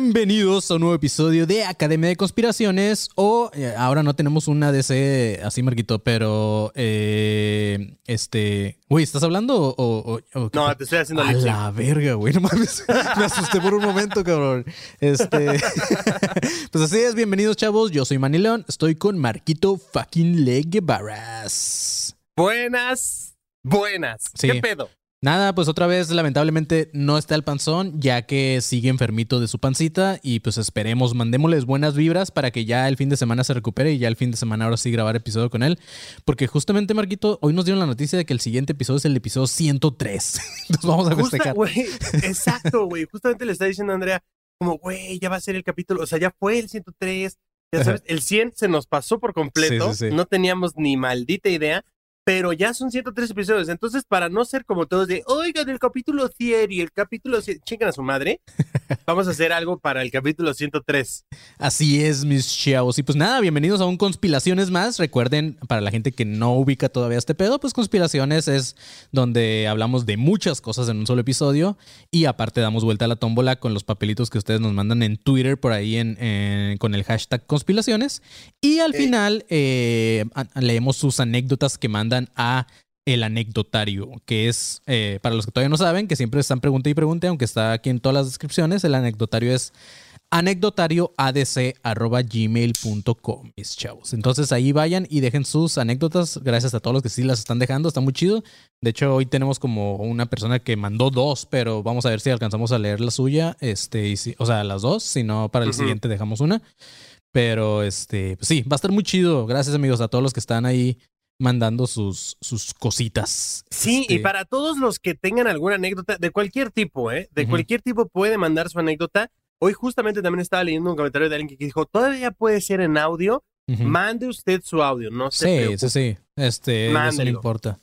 Bienvenidos a un nuevo episodio de Academia de Conspiraciones. O eh, ahora no tenemos una DC así, Marquito, pero eh, este. Güey, ¿estás hablando o.? o- o- qué No, te estoy haciendo A la verga, güey. No mames. Me asusté por un momento, cabrón. Este. pues así es, bienvenidos, chavos. Yo soy Manny León. Estoy con Marquito fucking Leguevaras. Buenas, buenas. Sí. ¿Qué pedo? Nada, pues otra vez lamentablemente no está el panzón, ya que sigue enfermito de su pancita y pues esperemos, mandémosles buenas vibras para que ya el fin de semana se recupere y ya el fin de semana ahora sí grabar episodio con él, porque justamente Marquito, hoy nos dieron la noticia de que el siguiente episodio es el episodio 103, entonces vamos a Justa- festejar. güey, exacto, güey. Justamente le está diciendo a Andrea, como, güey, ya va a ser el capítulo, o sea, ya fue el 103, ya sabes, el 100 se nos pasó por completo, Sí, sí, sí. no teníamos ni maldita idea, pero ya son 103 episodios, entonces para no ser como todos de, oigan, el capítulo 100 y el capítulo 100, chingan a su madre, vamos a hacer algo para el capítulo 103. Así es, mis chavos. Y pues nada, bienvenidos a un Conspiraciones más. Recuerden, para la gente que no ubica todavía este pedo, pues Conspiraciones es donde hablamos de muchas cosas en un solo episodio. Y aparte damos vuelta a la tómbola con los papelitos que ustedes nos mandan en Twitter por ahí en, en- con el hashtag Conspiraciones. Y al Eh. final eh, leemos sus anécdotas que mandan a el anecdotario, que es, eh, para los que todavía no saben, que siempre están pregunte y pregunte, aunque está aquí en todas las descripciones, el anecdotario es anecdotarioadc.gmail.com, mis chavos. Entonces ahí vayan y dejen sus anécdotas. Gracias a todos los que sí las están dejando. Está muy chido. De hecho, hoy tenemos como una persona que mandó dos, pero vamos a ver si alcanzamos a leer la suya. Este, y si- o sea, las dos. Si no, para el Ujú. siguiente dejamos una. Pero este, pues sí, va a estar muy chido. Gracias, amigos, a todos los que están ahí mandando sus, sus cositas. Sí, y Este, para todos los que tengan alguna anécdota de cualquier tipo, ¿eh? De cualquier tipo puede mandar su anécdota. Hoy justamente también estaba leyendo un comentario de alguien que dijo, todavía puede ser en audio, mande usted su audio, no se Sí, preocupe". sí, sí. Este, no Mándelo. importa.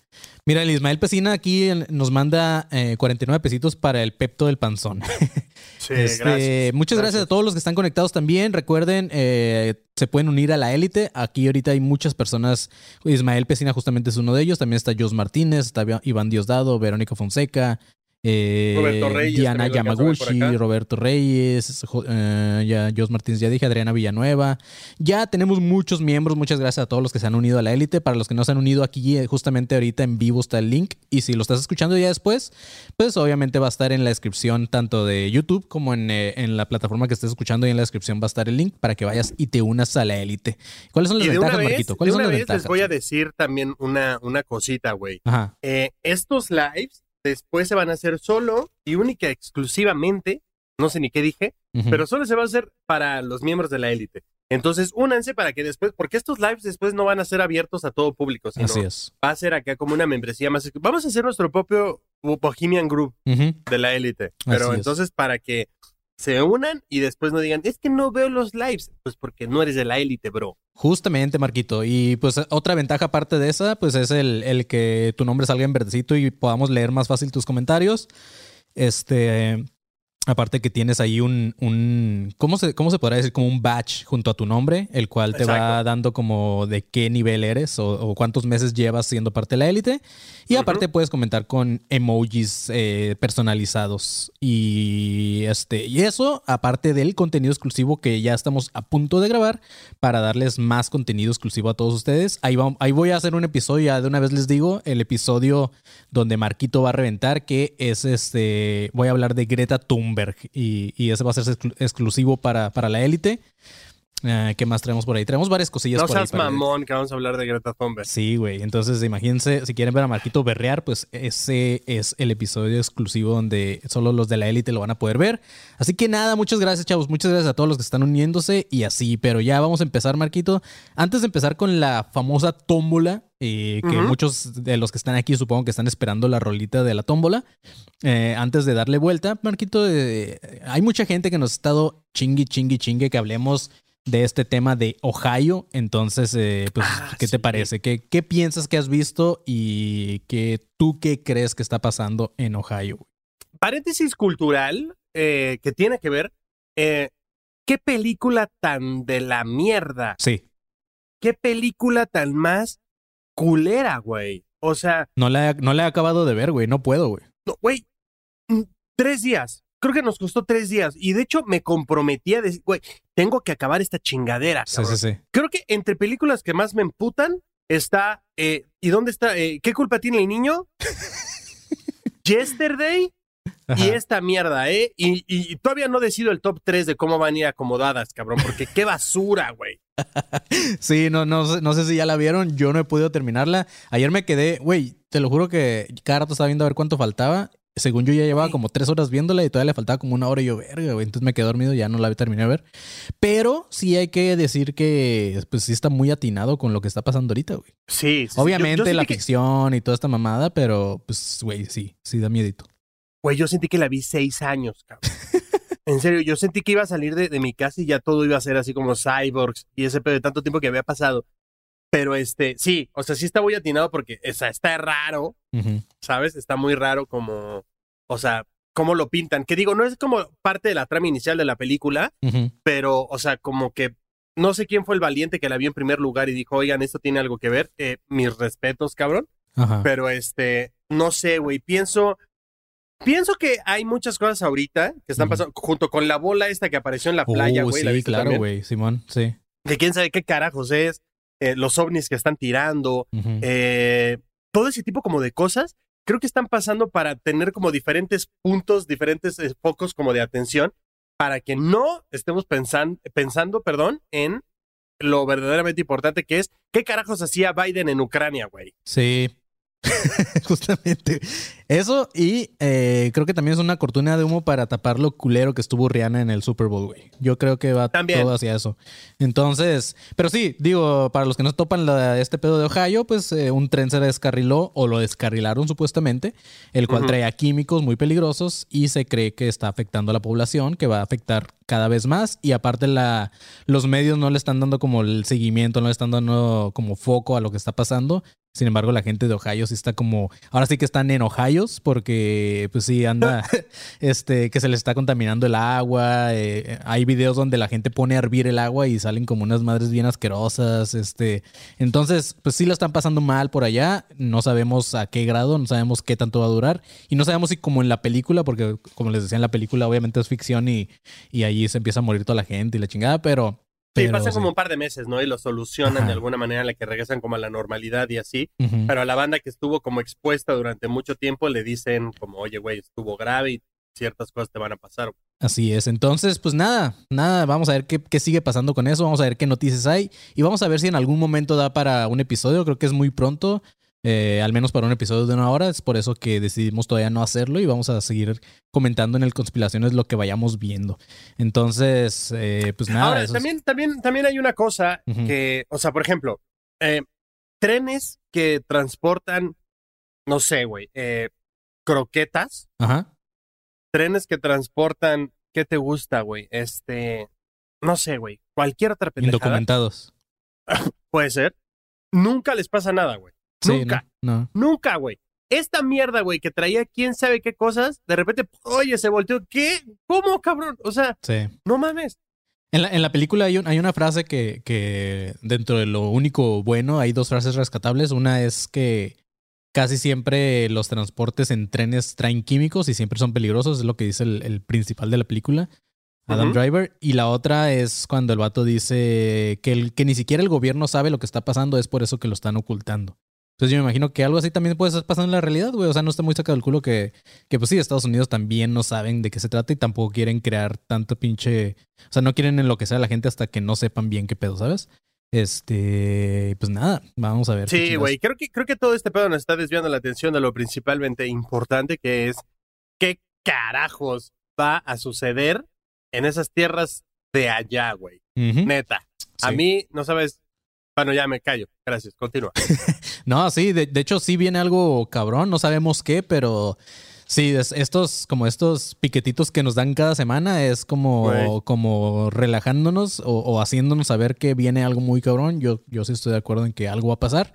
Mira, el Ismael Pesina aquí nos manda eh, 49 pesitos para el Pepto del Panzón. Sí, Este, gracias. Muchas gracias. a todos los que están conectados también. Recuerden, eh, se pueden unir a la élite. Aquí ahorita hay muchas personas. Ismael Pesina justamente es uno de ellos. También está Jos Martínez, está Iván Diosdado, Verónica Fonseca. Eh, Roberto Reyes, Diana Yamaguchi. Roberto Reyes, eh, ya Jos Martínez, ya dije, Adriana Villanueva. Ya tenemos muchos miembros. Muchas gracias a todos los que se han unido a la élite. Para los que no se han unido aquí, eh, justamente ahorita en vivo está el link. Y si lo estás escuchando ya después, pues obviamente va a estar en la descripción tanto de YouTube como en, eh, en la plataforma que estés escuchando y en la descripción va a estar el link para que vayas y te unas a la élite. ¿Cuáles son las de ventajas, vez, Marquito? de ¿Cuáles son una las vez ventajas? les voy a decir también una, una cosita, güey. Ajá. Estos lives después se van a hacer solo y única exclusivamente, no sé ni qué dije, pero solo se va a hacer para los miembros de la élite. Entonces, únanse para que después, porque estos lives después no van a ser abiertos a todo público, sino Así es. va a ser acá como una membresía más. Vamos a hacer nuestro propio Bohemian Group de la élite. Pero Así es. entonces, para que se unan y después no digan, es que no veo los lives, pues porque no eres de la élite, bro. Justamente, Marquito. Y pues otra ventaja aparte de esa, pues es el, el que tu nombre salga en verdecito y podamos leer más fácil tus comentarios. Este, aparte que tienes ahí un, un ¿cómo se, cómo se podrá decir? Como un batch junto a tu nombre, el cual te va dando como de qué nivel eres o, o cuántos meses llevas siendo parte de la élite. Y aparte puedes comentar con emojis eh, personalizados. Y este, y eso, aparte del contenido exclusivo que ya estamos a punto de grabar para darles más contenido exclusivo a todos ustedes. Ahí, va- ahí voy a hacer un episodio, ya de una vez les digo, el episodio donde Marquito va a reventar, que es este, voy a hablar de Greta Thunberg y, y ese va a ser exclu- exclusivo para, para la élite. Eh, ¿Qué más traemos por ahí? Traemos varias cosillas No por ahí. seas para- mamón que vamos a hablar de Greta Thunberg. Sí, güey. Entonces, imagínense, si quieren ver a Marquito berrear, pues ese es el episodio exclusivo donde solo los de la élite lo van a poder ver. Así que nada, muchas gracias, chavos. Muchas gracias a todos los que están uniéndose y así. Pero ya vamos a empezar, Marquito. Antes de empezar con la famosa tómbola, eh, que muchos de los que están aquí supongo que están esperando la rolita de la tómbola. Eh, antes de darle vuelta, Marquito, eh, hay mucha gente que nos ha estado chingui, chingui, chingue que hablemos de este tema de Ohio. Entonces, eh, pues, Ah, ¿qué te parece? ¿Qué, ¿Qué piensas que has visto y que tú qué crees que está pasando en Ohio? paréntesis cultural que tiene que ver. ¿Qué película tan de la mierda? Sí. ¿Qué película tan más culera, güey? O sea, No la, he- no la he acabado de ver, güey. No puedo, güey. no, güey, mm, tres días. Creo que nos costó tres días. Y de hecho me comprometí a decir, güey, tengo que acabar esta chingadera. Sí, sí, sí. Creo que entre películas que más me emputan está. eh, ¿Y dónde está? Eh, ¿Qué culpa tiene el niño? Yesterday Ajá. y esta mierda, ¿eh? Y, y- y todavía no decido el top 3 de cómo van a ir acomodadas, cabrón, porque qué basura, güey. Sí, no, no, sé- no sé si ya la vieron. Yo no he podido terminarla. Ayer me quedé, güey, te lo juro que cada rato estaba viendo a ver cuánto faltaba. Según yo ya llevaba Sí. como tres horas viéndola y todavía le faltaba como una hora y yo, verga, güey. Entonces me quedé dormido, ya no la terminé de ver. Pero sí hay que decir que, pues sí está muy atinado con lo que está pasando ahorita, güey. Sí, sí. Yo- Obviamente yo la sentí que- ficción y toda esta mamada, pero pues, güey, sí, sí da miedito. Güey, yo sentí que la vi seis años, cabrón. En serio, yo sentí que iba a salir de, de mi casa y ya todo iba a ser así como cyborgs y ese pedo de tanto tiempo que había pasado. Pero este, sí, o sea, sí está muy atinado porque, o sea, está raro, Ujú. ¿sabes? Está muy raro como, o sea, cómo lo pintan. Que digo, no es como parte de la trama inicial de la película, Ujú. pero, o sea, como que no sé quién fue el valiente que la vio en primer lugar y dijo, oigan, esto tiene algo que ver. Eh, mis respetos, cabrón. Ajá. Pero este, no sé, güey, pienso, pienso que hay muchas cosas ahorita que están pasando, junto con la bola esta que apareció en la playa, Uh, güey. ¿la sí, viste claro, güey, Simón, sí. Que quién sabe qué carajos es, eh, los ovnis que están tirando, eh, todo ese tipo como de cosas, creo que están pasando para tener como diferentes puntos, diferentes eh, focos como de atención, para que no estemos pensan- pensando, perdón, en lo verdaderamente importante que es qué carajos hacía Biden en Ucrania, güey. Sí. Justamente. Eso y eh, creo que también es una cortina de humo para tapar lo culero que estuvo Rihanna en el Super Bowl, güey. Yo creo que va También. todo hacia eso. Entonces, pero sí, digo, para los que no topan la- este pedo de Ohio, pues eh, un tren se descarriló o lo descarrilaron supuestamente, el cual traía químicos muy peligrosos y se cree que está afectando a la población, que va a afectar cada vez más y aparte la, los medios no le están dando como el seguimiento, no le están dando como foco a lo que está pasando. Sin embargo, la gente de Ohio sí está como, ahora sí que están en Ohio porque pues sí anda, este, que se les está contaminando el agua. eh, hay videos donde la gente pone a hervir el agua y salen como unas madres bien asquerosas, este. Entonces, pues sí lo están pasando mal por allá. No sabemos a qué grado, no sabemos qué tanto va a durar y no sabemos si como en la película, porque como les decía en la película, obviamente es ficción y, y ahí se empieza a morir toda la gente y la chingada, pero Sí, sí. como un par de meses, ¿no? Y lo solucionan Ajá. de alguna manera en la que regresan como a la normalidad y así. Pero a la banda que estuvo como expuesta durante mucho tiempo le dicen como, oye, güey, estuvo grave y ciertas cosas te van a pasar. Así es. Entonces, pues nada, nada, vamos a ver qué, qué sigue pasando con eso, vamos a ver qué noticias hay y vamos a ver si en algún momento da para un episodio, creo que es muy pronto, eh, al menos para un episodio de una hora, es por eso que decidimos todavía no hacerlo y vamos a seguir comentando en el Conspiraciones lo que vayamos viendo. Entonces, eh, pues nada. Ahora, es- también, también, también hay una cosa que, o sea, por ejemplo, eh, trenes que transportan, no sé, güey, eh, croquetas, Ajá. trenes que transportan, ¿qué te gusta, güey? Este, no sé, güey, cualquier otra pendejada. Indocumentados. Puede ser. Nunca les pasa nada, güey. Sí, Nunca. No. no. Nunca, güey. Esta mierda, güey, que traía quién sabe qué cosas, de repente, oye, se volteó. ¿Qué? ¿Cómo, cabrón? O sea, Sí. no mames. En la, en la película hay, un- hay una frase que, que dentro de lo único bueno hay dos frases rescatables. Una es que casi siempre los transportes en trenes traen químicos y siempre son peligrosos, es lo que dice el, el principal de la película, Adam. Driver. Y la otra es cuando el vato dice que, el, que ni siquiera el gobierno sabe lo que está pasando, es por eso que lo están ocultando. Entonces yo me imagino que algo así también puede estar pasando en la realidad, güey. O sea, no está muy sacado del culo que, que pues sí, Estados Unidos también no saben de qué se trata y tampoco quieren crear tanto pinche... O sea, no quieren enloquecer a la gente hasta que no sepan bien qué pedo, ¿sabes? Este, pues nada, vamos a ver. Sí, güey. Creo que, creo que todo este pedo nos está desviando la atención de lo principalmente importante que es qué carajos va a suceder en esas tierras de allá, güey. Neta. A mí, no sabes. Bueno, ya me callo. Gracias. Continúa. No, sí, de, de hecho sí viene algo cabrón, no sabemos qué, pero sí, es- estos, como estos piquetitos que nos dan cada semana es como, como relajándonos o, o haciéndonos saber que viene algo muy cabrón. Yo, yo sí estoy de acuerdo en que algo va a pasar.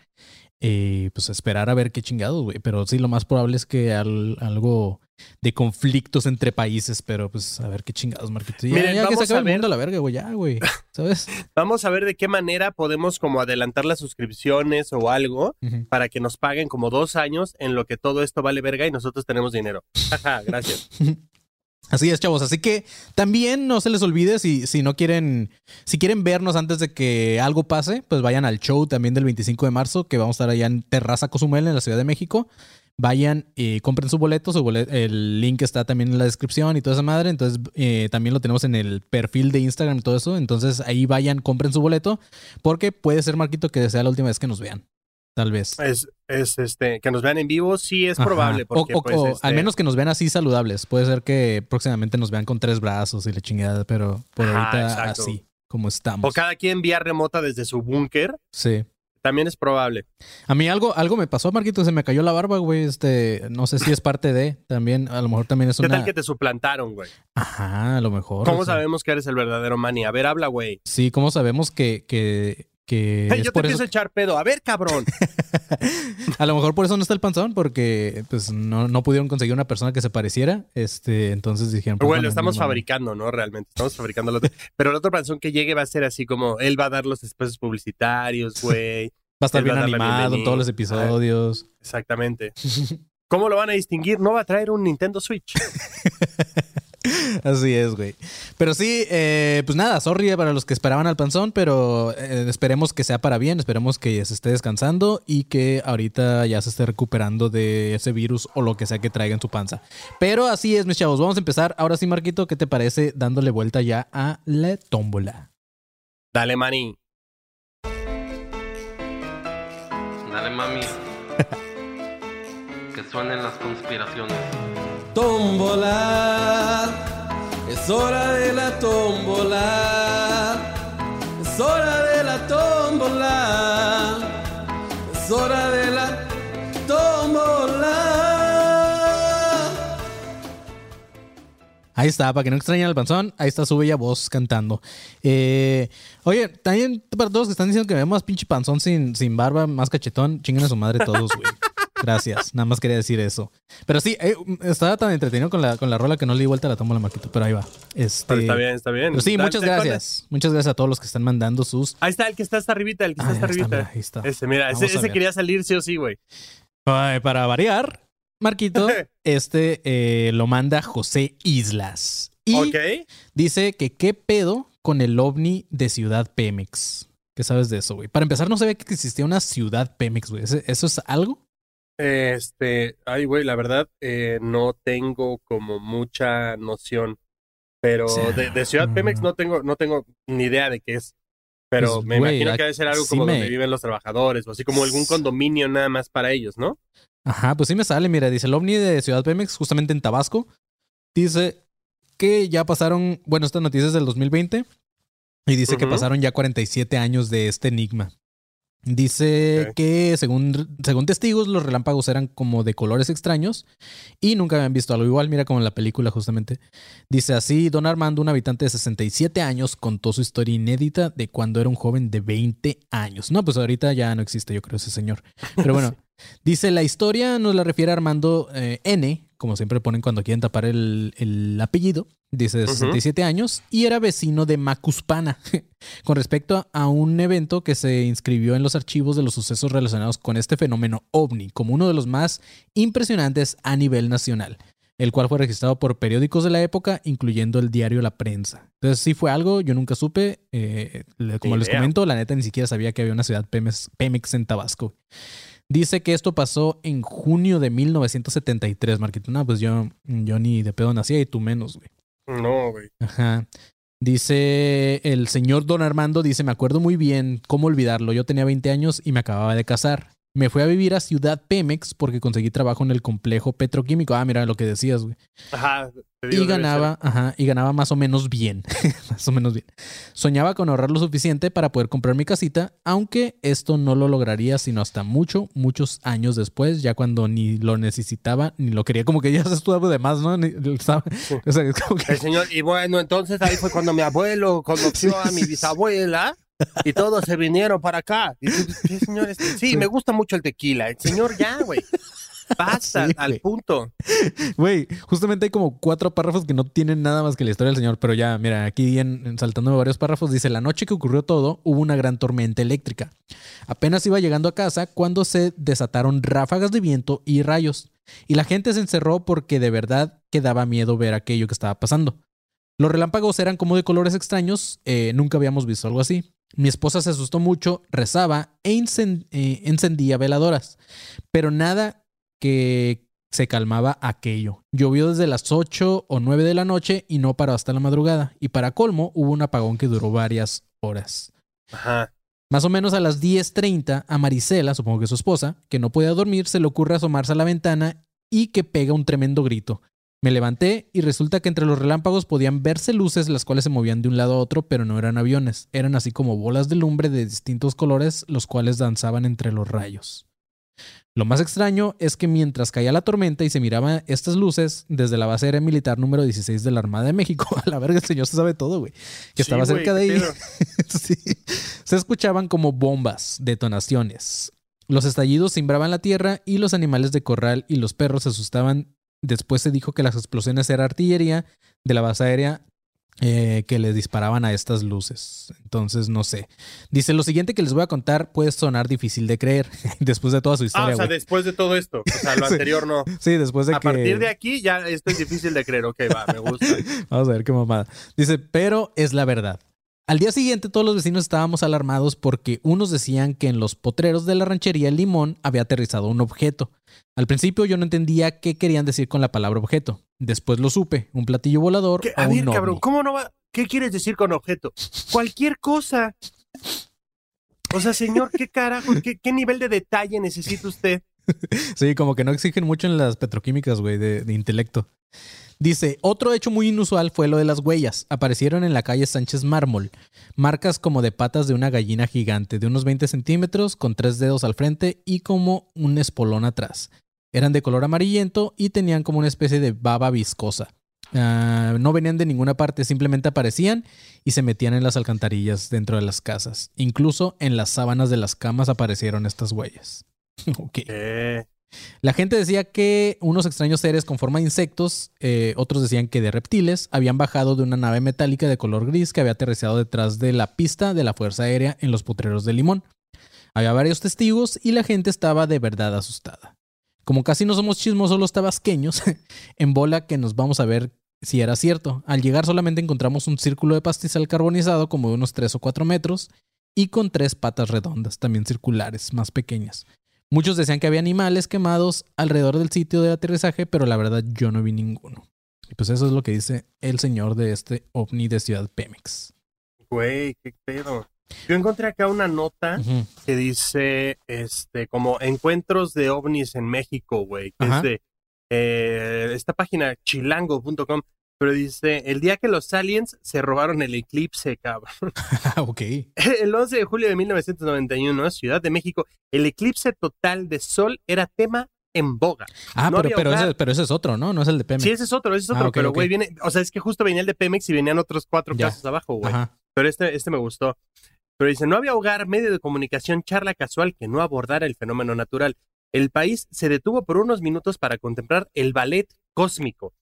Y pues esperar a ver qué chingados, güey. Pero sí, lo más probable es que al- algo de conflictos entre países, pero pues a ver qué chingados, Marquito. Ya, Miren, ya que vamos se acabe a el ver. mundo a la verga, güey, ya, güey. ¿Sabes? Vamos a ver de qué manera podemos como adelantar las suscripciones o algo para que nos paguen como dos años en lo que todo esto vale verga y nosotros tenemos dinero. Ajá, gracias. Así es, chavos. Así que también no se les olvide si, si no quieren, si quieren vernos antes de que algo pase, pues vayan al show también del 25 de marzo, que vamos a estar allá en Terraza Cozumel, en la Ciudad de México. Vayan y compren su boleto, su bolet- el link está también en la descripción y toda esa madre. Entonces eh, también lo tenemos en el perfil de Instagram y todo eso. Entonces ahí vayan, compren su boleto, porque puede ser, Marquito, que sea la última vez que nos vean. Tal vez. Es, es este, que nos vean en vivo, sí es Ajá. probable. O- Porque, o, pues, o este, al menos que nos vean así saludables. Puede ser que próximamente nos vean con tres brazos y la chingada, pero por Ajá, ahorita exacto. así, como estamos. O cada quien vía remota desde su búnker, Sí. También es probable. A mí algo, algo me pasó, Marquito, se me cayó la barba, güey. Este, no sé si es parte de, también, a lo mejor también es ¿Qué una. tal que te suplantaron, güey? Ajá, a lo mejor. ¿Cómo o sea, sabemos que eres el verdadero Manny? A ver, habla, güey. Sí, ¿cómo sabemos que, que, que yo te empiezo a echar pedo. A ver, cabrón. A lo mejor por eso no está el panzón, porque pues no, no pudieron conseguir una persona que se pareciera. Este, entonces dijeron. pues, Bueno, lo estamos fabricando, ¿no? Realmente. Estamos fabricando el otro. Pero el otro panzón que llegue va a ser así como él va a dar los espacios publicitarios, güey. Va a estar Él bien a animado en todos los episodios. Exactamente. ¿Cómo lo van a distinguir? No va a traer un Nintendo Switch. Así es, güey. Pero sí, eh, pues nada, sorry para los que esperaban al panzón, pero eh, esperemos que sea para bien, esperemos que se esté descansando y que ahorita ya se esté recuperando de ese virus o lo que sea que traiga en su panza. Pero así es, mis chavos, vamos a empezar. Ahora sí, Marquito, ¿qué te parece dándole vuelta ya a la tómbola? Dale, Manny. Dale mami. que suenen las conspiraciones. Tómbola, es hora de la tómbola, es hora de la tómbola, es hora de la tómbola. Ahí está, para que no extrañen al panzón, ahí está su bella voz cantando. Eh, oye, también para todos que están diciendo que vemos más pinche panzón sin, sin barba, más cachetón, chinguen a su madre todos, güey. Gracias, nada más quería decir eso. Pero sí, eh, estaba tan entretenido con la, con la rola que no le di vuelta a la toma la Marquito, pero ahí va. Este, Pero está bien, está bien. pero sí, muchas gracias. Muchas gracias a todos los que están mandando sus... Ahí está el que está hasta arribita, el que Ah, está hasta ya está, arribita. mira, ahí está. Ese, mira, Vamos ese, quería salir sí o sí, güey. Para variar, Marquito, este eh, lo manda José Islas. Y. Dice que qué pedo con el ovni de Ciudad Pemex. ¿Qué sabes de eso, güey? Para empezar, no sabía que existía una ciudad Pemex, güey. ¿Eso- ¿Eso es algo? Este, ay, güey, la verdad, eh, no tengo como mucha noción. Pero de, de Ciudad mm. Pemex no tengo, no tengo ni idea de qué es. Pero Pues, me imagino que debe ser algo sí como me- donde viven los trabajadores, o así como algún condominio nada más para ellos, ¿no? Ajá, pues sí me sale. Mira, dice el ovni de Ciudad Pemex, justamente en Tabasco. Dice que ya pasaron, bueno, esta noticia es del 2020. Y dice que pasaron ya 47 años de este enigma. Dice que según, según testigos los relámpagos eran como de colores extraños y nunca habían visto algo igual, mira como en la película justamente. Dice así, don Armando, un habitante de 67 años, contó su historia inédita de cuando era un joven de 20 años. No, pues ahorita ya no existe, yo creo, ese señor. Pero bueno, dice, la historia nos la refiere a Armando eh, N, como siempre ponen cuando quieren tapar el, el apellido. Dice de Ujú. 67 años y era vecino de Macuspana. con respecto a un evento que se inscribió en los archivos de los sucesos relacionados con este fenómeno ovni como uno de los más impresionantes a nivel nacional, el cual fue registrado por periódicos de la época, incluyendo el diario La Prensa. Entonces sí fue algo, yo nunca supe, eh, como les comento, la neta ni siquiera sabía que había una ciudad Pemex, Pemex en Tabasco. Dice que esto pasó en junio de 1973, Marquito. No, pues yo, yo ni de pedo nacía y tú menos, güey. No, güey. Ajá. Dice el señor Don Armando, dice, me acuerdo muy bien, ¿cómo olvidarlo? Yo tenía 20 años y me acababa de casar. Me fui a vivir a Ciudad Pemex porque conseguí trabajo en el complejo petroquímico. Ah, mira lo que decías, güey. Ajá. te digo, Y ganaba, ajá, y ganaba más o menos bien. más o menos bien. Soñaba con ahorrar lo suficiente para poder comprar mi casita, aunque esto no lo lograría sino hasta mucho, muchos años después, ya cuando ni lo necesitaba ni lo quería. Como que ya se estuvo de más, ¿no? Ni- o sea, es como que- ser. El señor, y bueno, entonces ahí fue cuando mi abuelo conoció a mi bisabuela y todos se vinieron para acá. Y tú, ¿qué señor este? Sí, me gusta mucho el tequila. El señor ya, güey. Sí, al punto. Güey, justamente hay como cuatro párrafos que no tienen nada más que la historia del señor, pero ya, mira, aquí en, en saltando varios párrafos dice, la noche que ocurrió todo, hubo una gran tormenta eléctrica. Apenas iba llegando a casa cuando se desataron ráfagas de viento y rayos, y la gente se encerró porque de verdad que daba miedo ver aquello que estaba pasando. Los relámpagos eran como de colores extraños, eh, nunca habíamos visto algo así. Mi esposa se asustó mucho, rezaba e eh, encendía veladoras, pero nada que se calmaba aquello. Llovió desde las 8 o 9 de la noche y no paró hasta la madrugada. Y para colmo, hubo un apagón que duró varias horas. Ajá. Más o menos a las 10.30, a Marisela, supongo que su esposa, que no podía dormir, se le ocurre asomarse a la ventana y que pega un tremendo grito. Me levanté y resulta que entre los relámpagos podían verse luces las cuales se movían de un lado a otro, pero no eran aviones, eran así como bolas de lumbre de distintos colores, los cuales danzaban entre los rayos. Lo más extraño es que mientras caía la tormenta y se miraban estas luces desde la base aérea militar número 16 de la Armada de México, a la verga el señor se sabe todo, güey, que estaba cerca de ahí. Sí. Se escuchaban como bombas, detonaciones. Los estallidos cimbraban la tierra y los animales de corral y los perros se asustaban. Después se dijo que las explosiones era artillería de la base aérea eh, que le disparaban a estas luces. Entonces, no sé. Dice, lo siguiente que les voy a contar puede sonar difícil de creer después de toda su Ah, historia. o sea, después de todo esto. O sea, lo Sí. anterior no. Sí, después de A que... partir de aquí ya esto es difícil de creer. Ok, va, me gusta. Vamos a ver qué mamada. Dice, pero es la verdad. Al día siguiente todos los vecinos estábamos alarmados porque unos decían que en los potreros de la ranchería El Limón había aterrizado un objeto. Al principio yo no entendía qué querían decir con la palabra objeto. Después lo supe, un platillo volador ¿Qué? o A un ver, cabrón, ovni. ¿cómo no va? ¿Qué quieres decir con objeto? Cualquier cosa. O sea, señor, ¿qué carajo? ¿Qué, qué nivel de detalle necesita usted? Sí, como que no exigen mucho en las petroquímicas, güey, de, intelecto. Dice, otro hecho muy inusual fue lo de las huellas. Aparecieron en la calle Sánchez Mármol. Marcas como de patas de una gallina gigante de unos 20 centímetros, con tres dedos al frente y como un espolón atrás. Eran de color amarillento y tenían como una especie de baba viscosa. Ah, no venían de ninguna parte, simplemente aparecían y se metían en las alcantarillas dentro de las casas. Incluso en las sábanas de las camas aparecieron estas huellas. ok. Eh, La gente decía que unos extraños seres con forma de insectos, eh, otros decían que de reptiles, habían bajado de una nave metálica de color gris que había aterrizado detrás de la pista de la Fuerza Aérea en los potreros de Limón. Había varios testigos y la gente estaba de verdad asustada. Como casi no somos chismosos los tabasqueños, en bola que nos vamos a ver si era cierto. Al llegar solamente encontramos un círculo de pastizal carbonizado como de unos 3 o 4 metros y con tres patas redondas, también circulares, más pequeñas. Muchos decían que había animales quemados alrededor del sitio de aterrizaje, pero la verdad yo no vi ninguno. Y pues eso es lo que dice el señor de este ovni de Ciudad Pemex. güey, qué pedo. Yo encontré acá una nota que dice, este, como encuentros de ovnis en México, güey, que Ajá. es de eh, esta página chilango.com, pero dice, el día que los aliens se robaron el eclipse, cabrón. Ok. El 11 de julio de 1991, Ciudad de México, el eclipse total de sol era tema en boga. Ah, No pero, pero, ese, pero ese es otro, ¿no? No es el de Pemex. Sí, ese es otro, ese es otro, Ah, pero güey, viene, o sea, es que justo venía el de Pemex y venían otros cuatro Ya. casos abajo, güey. Pero este, este me gustó. Pero dice, no había hogar, medio de comunicación, charla casual que no abordara el fenómeno natural. El país se detuvo por unos minutos para contemplar el ballet cósmico.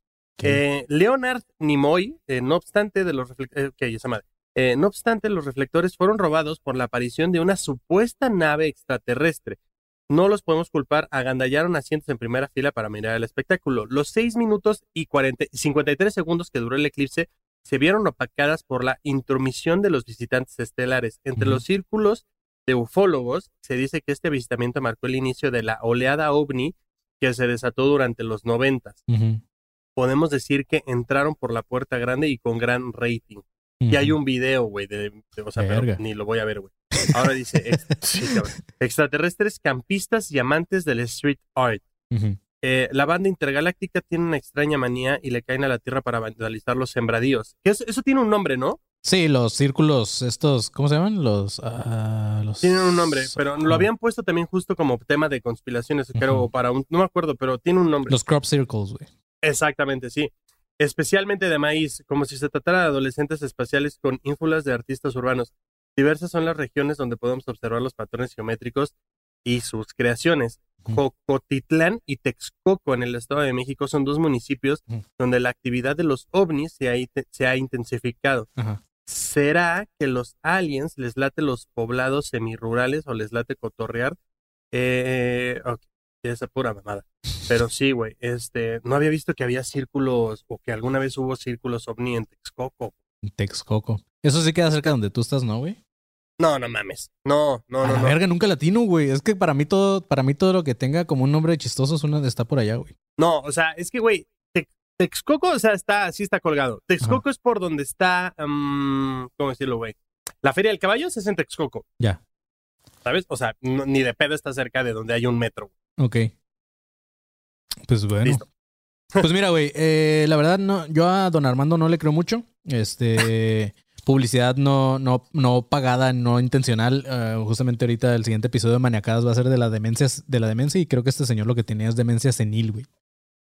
Eh, Leonard Nimoy, eh, no obstante de los reflec- eh, ok, esa madre. Eh, no obstante, los reflectores fueron robados por la aparición de una supuesta nave extraterrestre. No los podemos culpar, agandallaron asientos en primera fila para mirar el espectáculo. Los 6 minutos y 40 53 segundos que duró el eclipse se vieron opacadas por la intromisión de los visitantes estelares. Entre los círculos de ufólogos se dice que este avistamiento marcó el inicio de la oleada ovni que se desató durante los noventas. Podemos decir que entraron por la puerta grande y con gran rating. Y hay un video, güey, de, de- o sea, pero ni lo voy a ver, güey. Ahora dice, ex- sí, extraterrestres, campistas y amantes del street art. Eh, la banda intergaláctica tiene una extraña manía y le caen a la Tierra para vandalizar los sembradíos. Eso, eso tiene un nombre, ¿no? Sí, los círculos, estos, ¿cómo se llaman? Los. ah, los Tienen un nombre, pero lo ah, habían puesto también justo como tema de conspiraciones, creo, para un, no me acuerdo, pero tiene un nombre. Los crop circles, güey. Exactamente, sí. Especialmente de maíz, como si se tratara de adolescentes espaciales con ínfulas de artistas urbanos. Diversas son las regiones donde podemos observar los patrones geométricos y sus creaciones. Jocotitlán y Texcoco en el Estado de México son dos municipios donde la actividad de los ovnis se ha, se ha intensificado. Ajá. ¿Será que los aliens les late los poblados semirurales o les late cotorrear? Eh, ok, esa pura mamada. Pero sí, güey, este, no había visto que había círculos o que alguna vez hubo círculos ovni en Texcoco. Texcoco. Eso sí queda cerca donde tú estás, ¿no, güey? No, no mames. No, no, a no, la no. verga, nunca latino, güey. Es que para mí todo, para mí todo lo que tenga como un nombre chistoso es una está por allá, güey. No, o sea, es que, güey, Tex- Texcoco, o sea, está, sí está colgado. Texcoco es por donde está, mm, ¿cómo decirlo, güey? La Feria del Caballo es en Texcoco, Ya. ¿sabes? O sea, no- ni de pedo está cerca de donde hay un metro. Ok. Pues bueno. Listo. Pues mira, güey, eh, la verdad no, yo a Don Armando no le creo mucho. Este publicidad no, no, no pagada, no intencional. Eh, justamente ahorita el siguiente episodio de Maniacadas va a ser de la demencia, de la demencia, y creo que este señor lo que tenía es demencia senil, güey.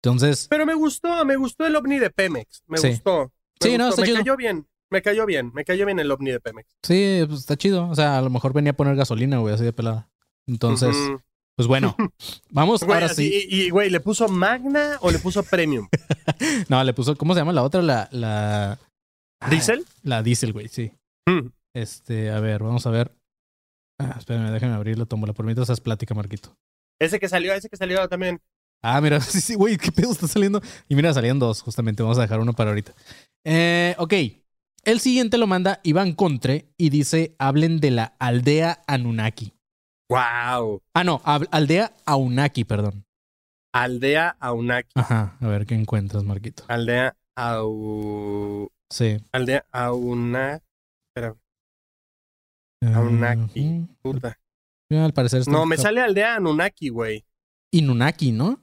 Entonces, Pero me gustó, me gustó el ovni de Pemex. Me Sí. gustó. Me Sí, no, está me chido. cayó bien. Me cayó bien. Me cayó bien el ovni de Pemex. sí, pues está chido. O sea, a lo mejor venía a poner gasolina, güey, así de pelada. Entonces. Pues bueno, vamos Güey, ahora así, sí. Y, y, güey, ¿le puso Magna o le puso Premium? No, le puso, ¿cómo se llama la otra? La, la, ¿Diesel? la diesel, güey, sí. Mm. Este, a ver, vamos a ver. Ah, espérame, déjame abrir la tómbola. Por mientras haz plática, Marquito. Ese que salió, ese que salió también. Ah, mira, sí, sí, güey, qué pedo está saliendo. Y mira, salían dos, justamente. Vamos a dejar uno para ahorita. Eh, ok. El siguiente lo manda Iván Contre y dice: hablen de la aldea Anunnaki. ¡Wow! Ah, no, aldea Aunaki, perdón. Aldea Aunaki. Ajá, a ver qué encuentras, Marquito. Aldea Au... Sí. Aldea Auna... Espera, Aunaki. Puta. Al parecer No, me sale Aldea Anunnaki, güey. Inunaki, ¿no?